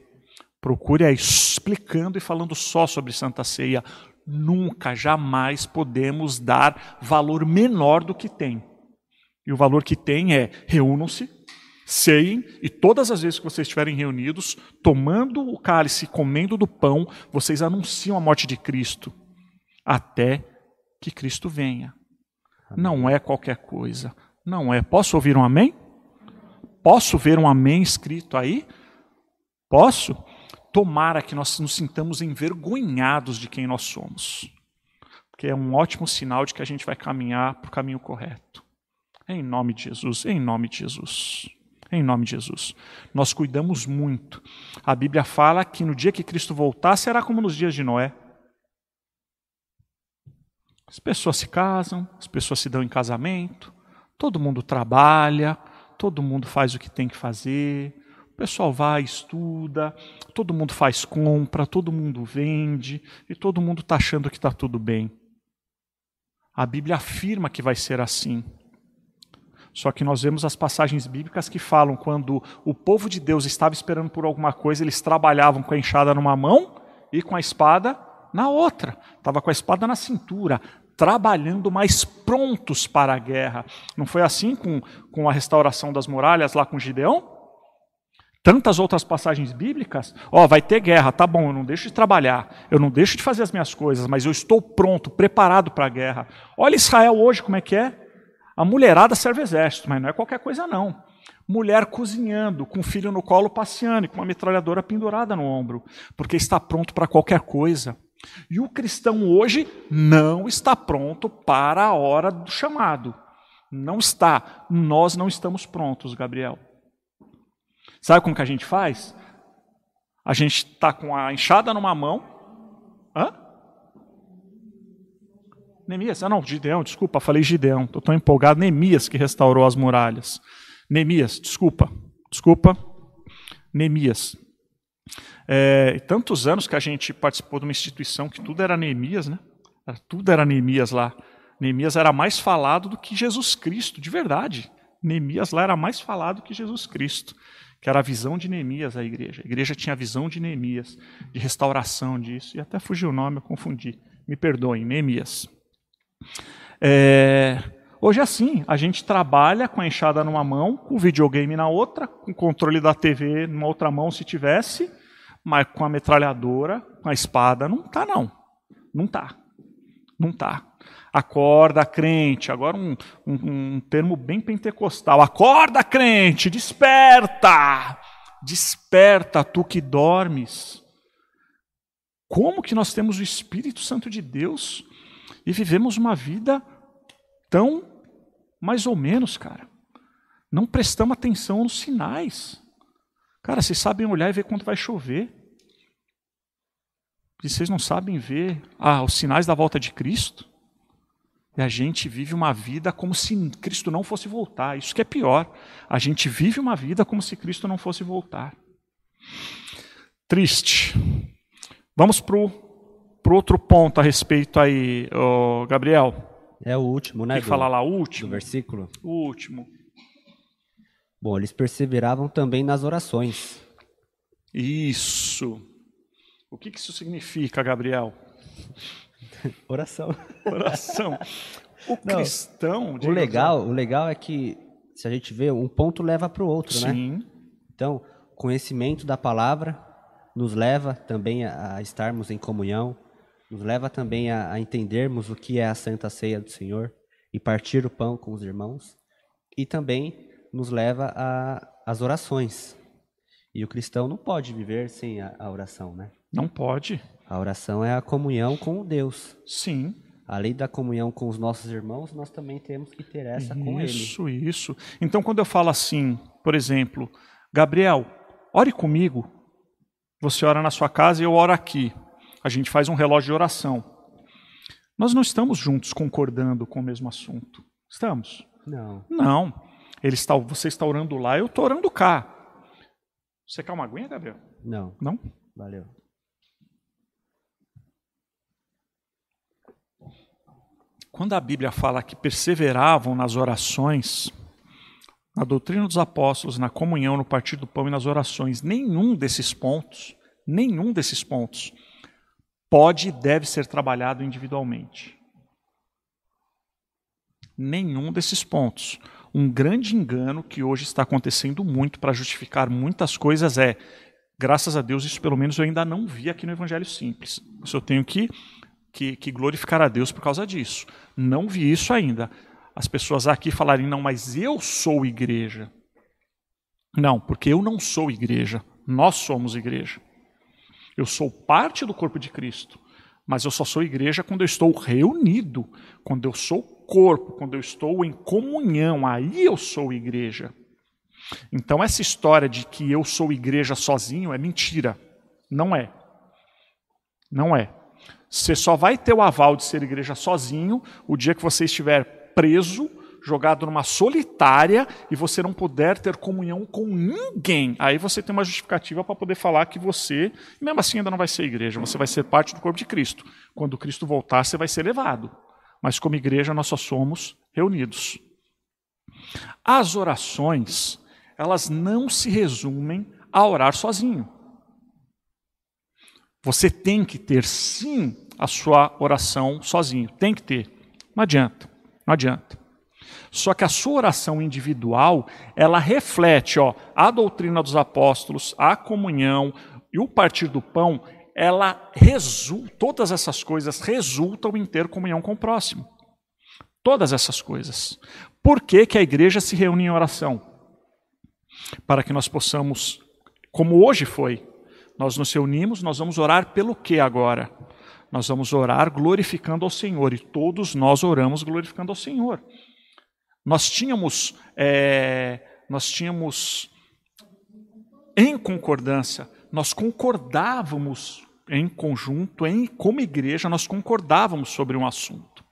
Procure aí explicando e falando só sobre Santa Ceia. Nunca, jamais podemos dar valor menor do que tem. E o valor que tem é reúnam-se, ceiem, e todas as vezes que vocês estiverem reunidos, tomando o cálice, comendo do pão, vocês anunciam a morte de Cristo, até que Cristo venha. Amém. Não é qualquer coisa. Não é. Posso ouvir um amém? Posso ver um amém escrito aí? Posso? Tomara que nós nos sintamos envergonhados de quem nós somos. Porque é um ótimo sinal de que a gente vai caminhar para o caminho correto. Em nome de Jesus, em nome de Jesus. Em nome de Jesus. Nós cuidamos muito. A Bíblia fala que no dia que Cristo voltar será como nos dias de Noé. As pessoas se casam, as pessoas se dão em casamento, todo mundo trabalha, todo mundo faz o que tem que fazer, o pessoal vai, estuda, todo mundo faz compra, todo mundo vende e todo mundo está achando que está tudo bem. A Bíblia afirma que vai ser assim. Só que nós vemos as passagens bíblicas que falam quando o povo de Deus estava esperando por alguma coisa, eles trabalhavam com a enxada numa mão e com a espada na outra. Estava com a espada na cintura, trabalhando mais prontos para a guerra. Não foi assim com, com a restauração das muralhas lá com Gideão? Tantas outras passagens bíblicas, ó, oh, vai ter guerra, tá bom, eu não deixo de trabalhar, eu não deixo de fazer as minhas coisas, mas eu estou pronto, preparado para a guerra. Olha Israel hoje como é que é. A mulherada serve exército, mas não é qualquer coisa não. Mulher cozinhando, com o filho no colo passeando, com uma metralhadora pendurada no ombro, porque está pronto para qualquer coisa. E o cristão hoje não está pronto para a hora do chamado. Não está. Nós não estamos prontos, Gabriel. Sabe como que a gente faz? A gente está com a enxada numa mão. Hã? Neemias, ah não, Gideão, desculpa, falei Gideão, estou tão empolgado. Neemias que restaurou as muralhas. Neemias, desculpa, desculpa, Neemias. É, tantos anos que a gente participou de uma instituição que tudo era Neemias, né? Tudo era Neemias lá. Neemias era mais falado do que Jesus Cristo, de verdade. Neemias lá era mais falado que Jesus Cristo, que era a visão de Neemias a igreja. A igreja tinha a visão de Neemias, de restauração disso, e até fugiu o nome, eu confundi. Me perdoem, Neemias. É, hoje é assim, a gente trabalha com a enxada numa mão, com o videogame na outra, com o controle da TV numa outra mão se tivesse, mas com a metralhadora, com a espada, não tá não. Não tá. Não tá. Acorda, crente. Agora um, um, um termo bem pentecostal. Acorda, crente, desperta! Desperta, tu que dormes. Como que nós temos o Espírito Santo de Deus e vivemos uma vida tão mais ou menos, cara? Não prestamos atenção nos sinais. Cara, vocês sabem olhar e ver quando vai chover. E vocês não sabem ver ah, os sinais da volta de Cristo. E a gente vive uma vida como se Cristo não fosse voltar. Isso que é pior. A gente vive uma vida como se Cristo não fosse voltar. Triste. Vamos para o outro ponto a respeito aí, oh, Gabriel. É o último, né? Tem que falar lá, o último. Do versículo? O último. Bom, eles perseveravam também nas orações. Isso. O que isso significa, Gabriel? <laughs> Oração. Oração. O Não, cristão. O legal, o legal é que se a gente vê, um ponto leva para o outro, Sim. né? Sim. Então, conhecimento da palavra nos leva também a, a estarmos em comunhão, nos leva também a, a entendermos o que é a Santa Ceia do Senhor e partir o pão com os irmãos, e também nos leva às orações. E o cristão não pode viver sem a, a, oração, né? Não pode. A oração é a comunhão com Deus. Sim. Além da comunhão com os nossos irmãos, nós também temos que ter essa isso, com Ele. Isso, isso. Então, quando eu falo assim, por exemplo, Gabriel, ore comigo. Você ora na sua casa e eu oro aqui. A gente faz um relógio de oração. Nós não estamos juntos concordando com o mesmo assunto. Estamos? Não. Não. Ele está, você está orando lá, eu estou orando cá. Você quer uma aguinha, Gabriel? Não. Não? Valeu. Quando a Bíblia fala que perseveravam nas orações, na doutrina dos apóstolos, na comunhão, no partir do pão e nas orações, nenhum desses pontos, nenhum desses pontos pode e deve ser trabalhado individualmente. Nenhum desses pontos um grande engano que hoje está acontecendo muito para justificar muitas coisas é, graças a Deus, isso pelo menos eu ainda não vi aqui no Evangelho Simples. Isso eu tenho que, que, que glorificar a Deus por causa disso. Não vi isso ainda. As pessoas aqui falarem, não, mas eu sou igreja. Não, porque eu não sou igreja. Nós somos igreja. Eu sou parte do corpo de Cristo. Mas eu só sou igreja quando eu estou reunido, quando eu sou corpo, quando eu estou em comunhão, aí eu sou igreja. Então, essa história de que eu sou igreja sozinho é mentira. Não é. Não é. Você só vai ter o aval de ser igreja sozinho o dia que você estiver preso, jogado numa solitária e você não puder ter comunhão com ninguém. Aí você tem uma justificativa para poder falar que você, mesmo assim, ainda não vai ser igreja, você vai ser parte do corpo de Cristo. Quando Cristo voltar, você vai ser levado mas como igreja nós só somos reunidos. As orações, elas não se resumem a orar sozinho. Você tem que ter sim a sua oração sozinho, tem que ter. Não adianta, não adianta. Só que a sua oração individual, ela reflete, ó, a doutrina dos apóstolos, a comunhão e o partir do pão, ela resulta, todas essas coisas resultam em ter comunhão com o próximo. Todas essas coisas. Por que, que a igreja se reúne em oração? Para que nós possamos, como hoje foi, nós nos reunimos, nós vamos orar pelo que agora? Nós vamos orar glorificando ao Senhor, e todos nós oramos glorificando ao Senhor. Nós tínhamos, é, nós tínhamos em concordância nós concordávamos em conjunto, em, como igreja, nós concordávamos sobre um assunto.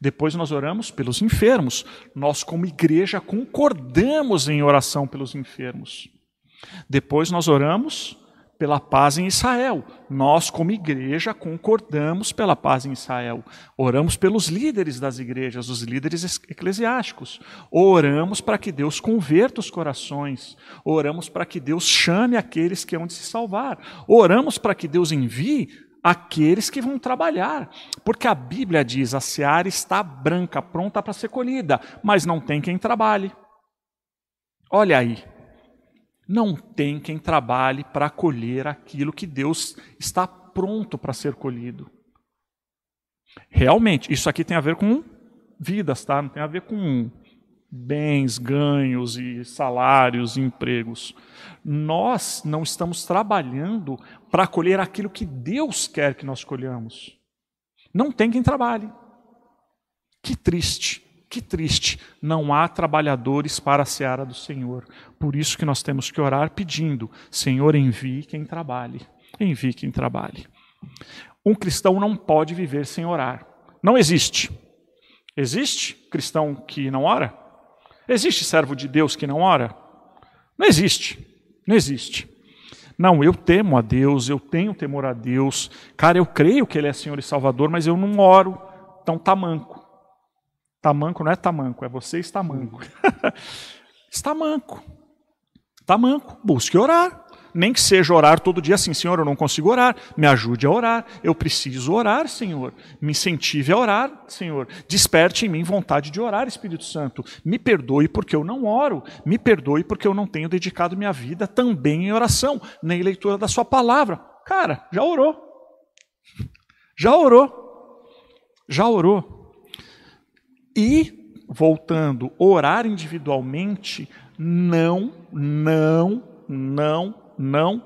Depois nós oramos pelos enfermos. Nós, como igreja, concordamos em oração pelos enfermos. Depois nós oramos pela paz em Israel. Nós, como igreja, concordamos pela paz em Israel. Oramos pelos líderes das igrejas, os líderes eclesiásticos. Oramos para que Deus converta os corações. Oramos para que Deus chame aqueles que hão de se salvar. Oramos para que Deus envie aqueles que vão trabalhar. Porque a Bíblia diz: a seara está branca, pronta para ser colhida, mas não tem quem trabalhe. Olha aí. Não tem quem trabalhe para colher aquilo que Deus está pronto para ser colhido. Realmente, isso aqui tem a ver com vidas, tá? Não tem a ver com bens, ganhos e salários e empregos. Nós não estamos trabalhando para colher aquilo que Deus quer que nós colhamos. Não tem quem trabalhe. Que triste. Que triste, não há trabalhadores para a seara do Senhor. Por isso que nós temos que orar pedindo: Senhor, envie quem trabalhe. Envie quem trabalhe. Um cristão não pode viver sem orar. Não existe. Existe cristão que não ora? Existe servo de Deus que não ora? Não existe. Não existe. Não, eu temo a Deus, eu tenho temor a Deus. Cara, eu creio que Ele é Senhor e Salvador, mas eu não oro. Então tá manco. Não é tamanco, é você está manco. <laughs> está manco. Está manco. Busque orar. Nem que seja orar todo dia assim, Senhor, eu não consigo orar. Me ajude a orar. Eu preciso orar, Senhor. Me incentive a orar, Senhor. Desperte em mim vontade de orar, Espírito Santo. Me perdoe porque eu não oro. Me perdoe porque eu não tenho dedicado minha vida também em oração, nem leitura da Sua palavra. Cara, já orou. Já orou. Já orou. E, voltando, orar individualmente não, não, não, não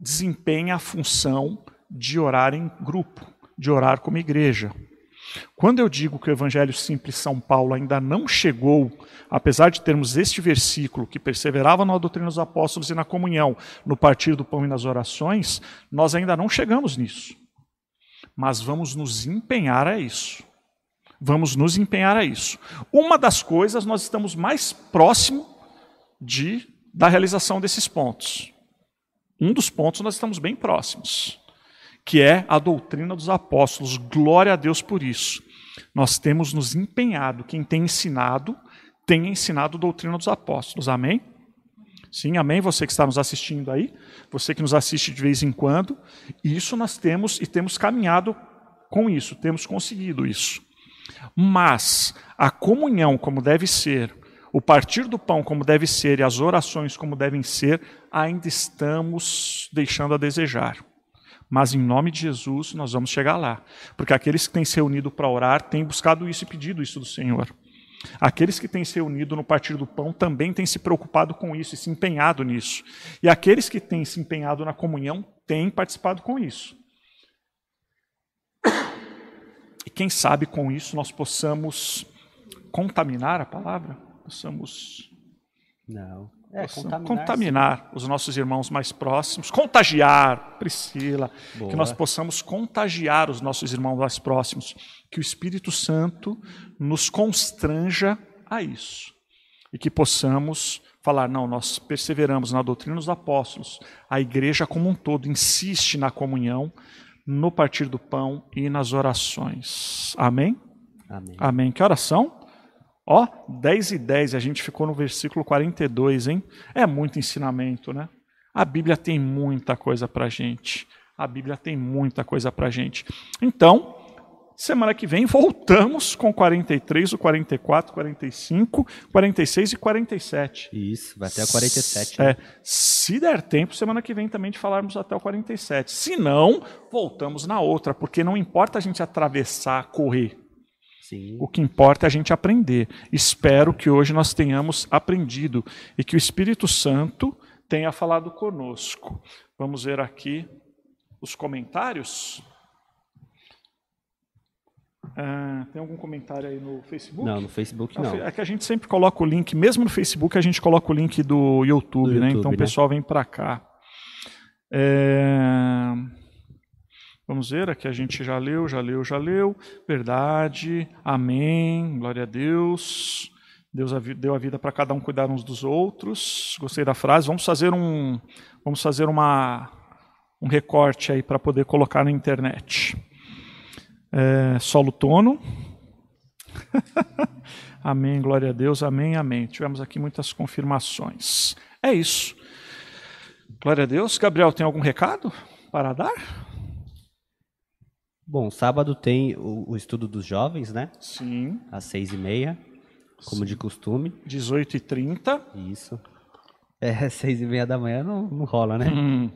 desempenha a função de orar em grupo, de orar como igreja. Quando eu digo que o Evangelho Simples São Paulo ainda não chegou, apesar de termos este versículo que perseverava na doutrina dos apóstolos e na comunhão, no partir do pão e nas orações, nós ainda não chegamos nisso. Mas vamos nos empenhar a isso. Vamos nos empenhar a isso. Uma das coisas, nós estamos mais próximo de, da realização desses pontos. Um dos pontos nós estamos bem próximos, que é a doutrina dos apóstolos. Glória a Deus por isso. Nós temos nos empenhado, quem tem ensinado, tem ensinado a doutrina dos apóstolos. Amém? Sim, amém. Você que está nos assistindo aí, você que nos assiste de vez em quando, isso nós temos e temos caminhado com isso, temos conseguido isso. Mas a comunhão, como deve ser, o partir do pão, como deve ser, e as orações, como devem ser, ainda estamos deixando a desejar. Mas em nome de Jesus, nós vamos chegar lá. Porque aqueles que têm se reunido para orar têm buscado isso e pedido isso do Senhor. Aqueles que têm se reunido no partir do pão também têm se preocupado com isso e se empenhado nisso. E aqueles que têm se empenhado na comunhão têm participado com isso. E quem sabe com isso nós possamos contaminar a palavra? Possamos. Não. É, contaminar, contaminar os nossos irmãos mais próximos, contagiar, Priscila, Boa. que nós possamos contagiar os nossos irmãos mais próximos, que o Espírito Santo nos constranja a isso e que possamos falar: não, nós perseveramos na doutrina dos apóstolos, a igreja como um todo insiste na comunhão, no partir do pão e nas orações. Amém? Amém. Amém. Que oração? Ó, 10 e 10, a gente ficou no versículo 42, hein? É muito ensinamento, né? A Bíblia tem muita coisa para gente. A Bíblia tem muita coisa para gente. Então, Semana que vem voltamos com 43, o 44, 45, 46 e 47. Isso, vai até o 47. É, né? se der tempo, semana que vem também de falarmos até o 47. Se não, voltamos na outra, porque não importa a gente atravessar, correr. Sim. O que importa é a gente aprender. Espero que hoje nós tenhamos aprendido e que o Espírito Santo tenha falado conosco. Vamos ver aqui os comentários. Ah, tem algum comentário aí no Facebook? Não, no Facebook não. É que a gente sempre coloca o link, mesmo no Facebook, a gente coloca o link do YouTube, do né? YouTube então né? o pessoal vem para cá. É... Vamos ver, aqui a gente já leu, já leu, já leu. Verdade, amém, glória a Deus. Deus deu a vida para cada um cuidar uns dos outros. Gostei da frase. Vamos fazer um, vamos fazer uma, um recorte aí para poder colocar na internet. É, solo tono. <laughs> amém, glória a Deus, amém, amém. Tivemos aqui muitas confirmações. É isso. Glória a Deus. Gabriel, tem algum recado para dar? Bom, sábado tem o, o estudo dos jovens, né? Sim. Às seis e meia, como Sim. de costume. 18 e 30 Isso. É, <laughs> seis e meia da manhã não, não rola, né? Hum.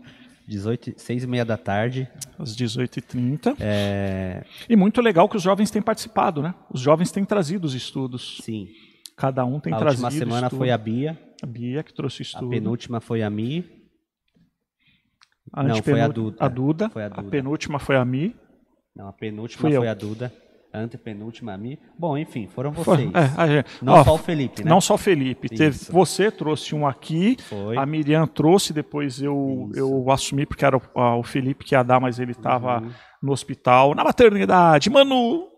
18, seis e meia da tarde. Às 18h30. É... E muito legal que os jovens têm participado, né? Os jovens têm trazido os estudos. Sim. Cada um tem a trazido. A última semana estudo. foi a Bia. A Bia que trouxe o estudo. A penúltima foi a Mi. A Não, foi a Duda. A Duda. Foi a Duda. A penúltima foi a Mi. Não, a penúltima Fui foi eu. a Duda. A antepenúltima a mim. Bom, enfim, foram vocês. É, não ó, só o Felipe, né? Não só o Felipe. Teve, você trouxe um aqui, foi. a Miriam trouxe, depois eu, eu assumi, porque era o, o Felipe que ia dar, mas ele estava uhum. no hospital, na maternidade. Manu!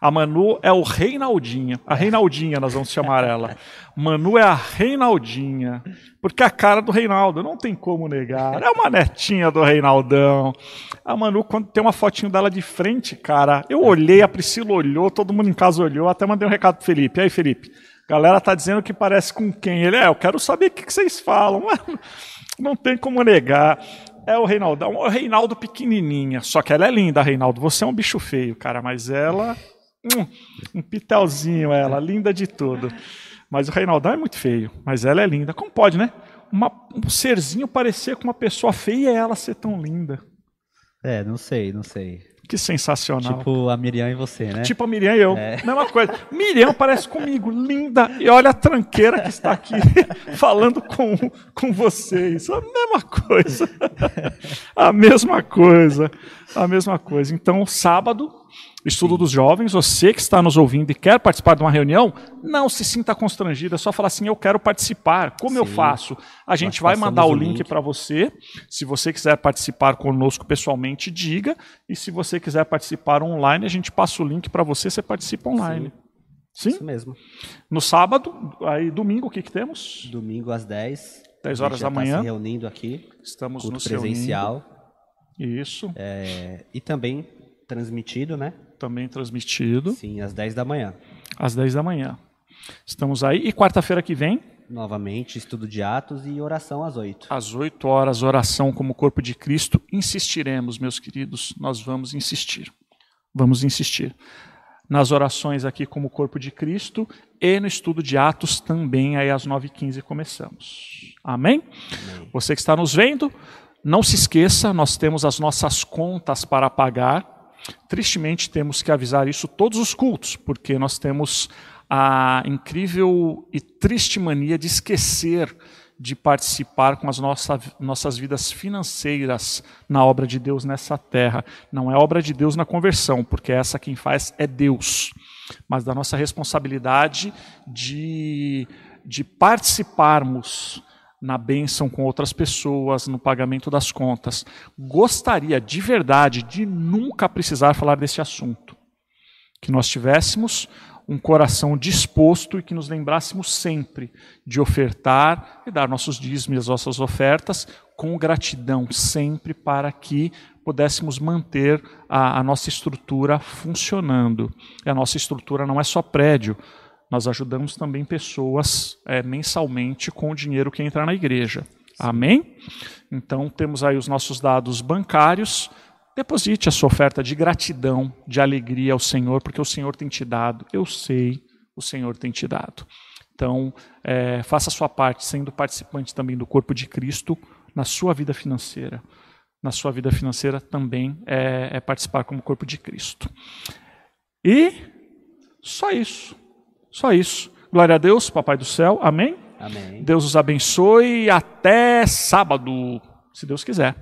A Manu é o Reinaldinha. A Reinaldinha, nós vamos chamar ela. Manu é a Reinaldinha. Porque a cara do Reinaldo, não tem como negar. É uma netinha do Reinaldão. A Manu, quando tem uma fotinho dela de frente, cara, eu olhei, a Priscila olhou, todo mundo em casa olhou, até mandei um recado pro Felipe. E aí, Felipe? Galera tá dizendo que parece com quem? Ele é, eu quero saber o que, que vocês falam. <laughs> Não tem como negar. É o Reinaldo, é o Reinaldo pequenininha. Só que ela é linda, Reinaldo. Você é um bicho feio, cara, mas ela. Hum, um pitelzinho, ela, linda de tudo. Mas o Reinaldão é muito feio, mas ela é linda. Como pode, né? Uma, um serzinho parecer com uma pessoa feia e ela ser tão linda. É, não sei, não sei. Que sensacional. Tipo a Miriam e você, né? Tipo a Miriam e eu. É. <laughs> Mesma coisa. Miriam parece comigo, linda. E olha a tranqueira que está aqui <laughs> falando com, com vocês. A mesma coisa. <laughs> A mesma coisa. A mesma coisa. Então, sábado, Estudo Sim. dos jovens, você que está nos ouvindo e quer participar de uma reunião, não se sinta constrangido, é só falar assim: eu quero participar. Como Sim. eu faço? A gente Nós vai mandar o link, link. para você. Se você quiser participar conosco pessoalmente, diga. E se você quiser participar online, a gente passa o link para você, você participa online. Sim. Sim? Isso mesmo. No sábado, aí domingo, o que, que temos? Domingo às 10. 10 horas da manhã. Tá se reunindo aqui. Estamos no presencial. Reunindo. Isso. É, e também transmitido, né? Também transmitido. Sim, às 10 da manhã. Às 10 da manhã. Estamos aí. E quarta-feira que vem? Novamente, estudo de Atos e oração às 8. Às 8 horas, oração como corpo de Cristo. Insistiremos, meus queridos. Nós vamos insistir. Vamos insistir. Nas orações aqui como corpo de Cristo e no estudo de Atos também, aí às 9h15 começamos. Amém? Amém? Você que está nos vendo, não se esqueça, nós temos as nossas contas para pagar Tristemente, temos que avisar isso todos os cultos, porque nós temos a incrível e triste mania de esquecer de participar com as nossa, nossas vidas financeiras na obra de Deus nessa terra. Não é obra de Deus na conversão, porque essa quem faz é Deus, mas da nossa responsabilidade de, de participarmos na bênção com outras pessoas, no pagamento das contas. Gostaria de verdade de nunca precisar falar desse assunto. Que nós tivéssemos um coração disposto e que nos lembrássemos sempre de ofertar e dar nossos dízimos as nossas ofertas com gratidão, sempre para que pudéssemos manter a, a nossa estrutura funcionando. E a nossa estrutura não é só prédio, nós ajudamos também pessoas é, mensalmente com o dinheiro que entra na igreja. Amém? Então temos aí os nossos dados bancários. Deposite a sua oferta de gratidão, de alegria ao Senhor, porque o Senhor tem te dado. Eu sei, o Senhor tem te dado. Então, é, faça a sua parte, sendo participante também do corpo de Cristo na sua vida financeira. Na sua vida financeira também é, é participar como corpo de Cristo. E só isso. Só isso. Glória a Deus, Papai do céu. Amém? Amém. Deus os abençoe até sábado, se Deus quiser.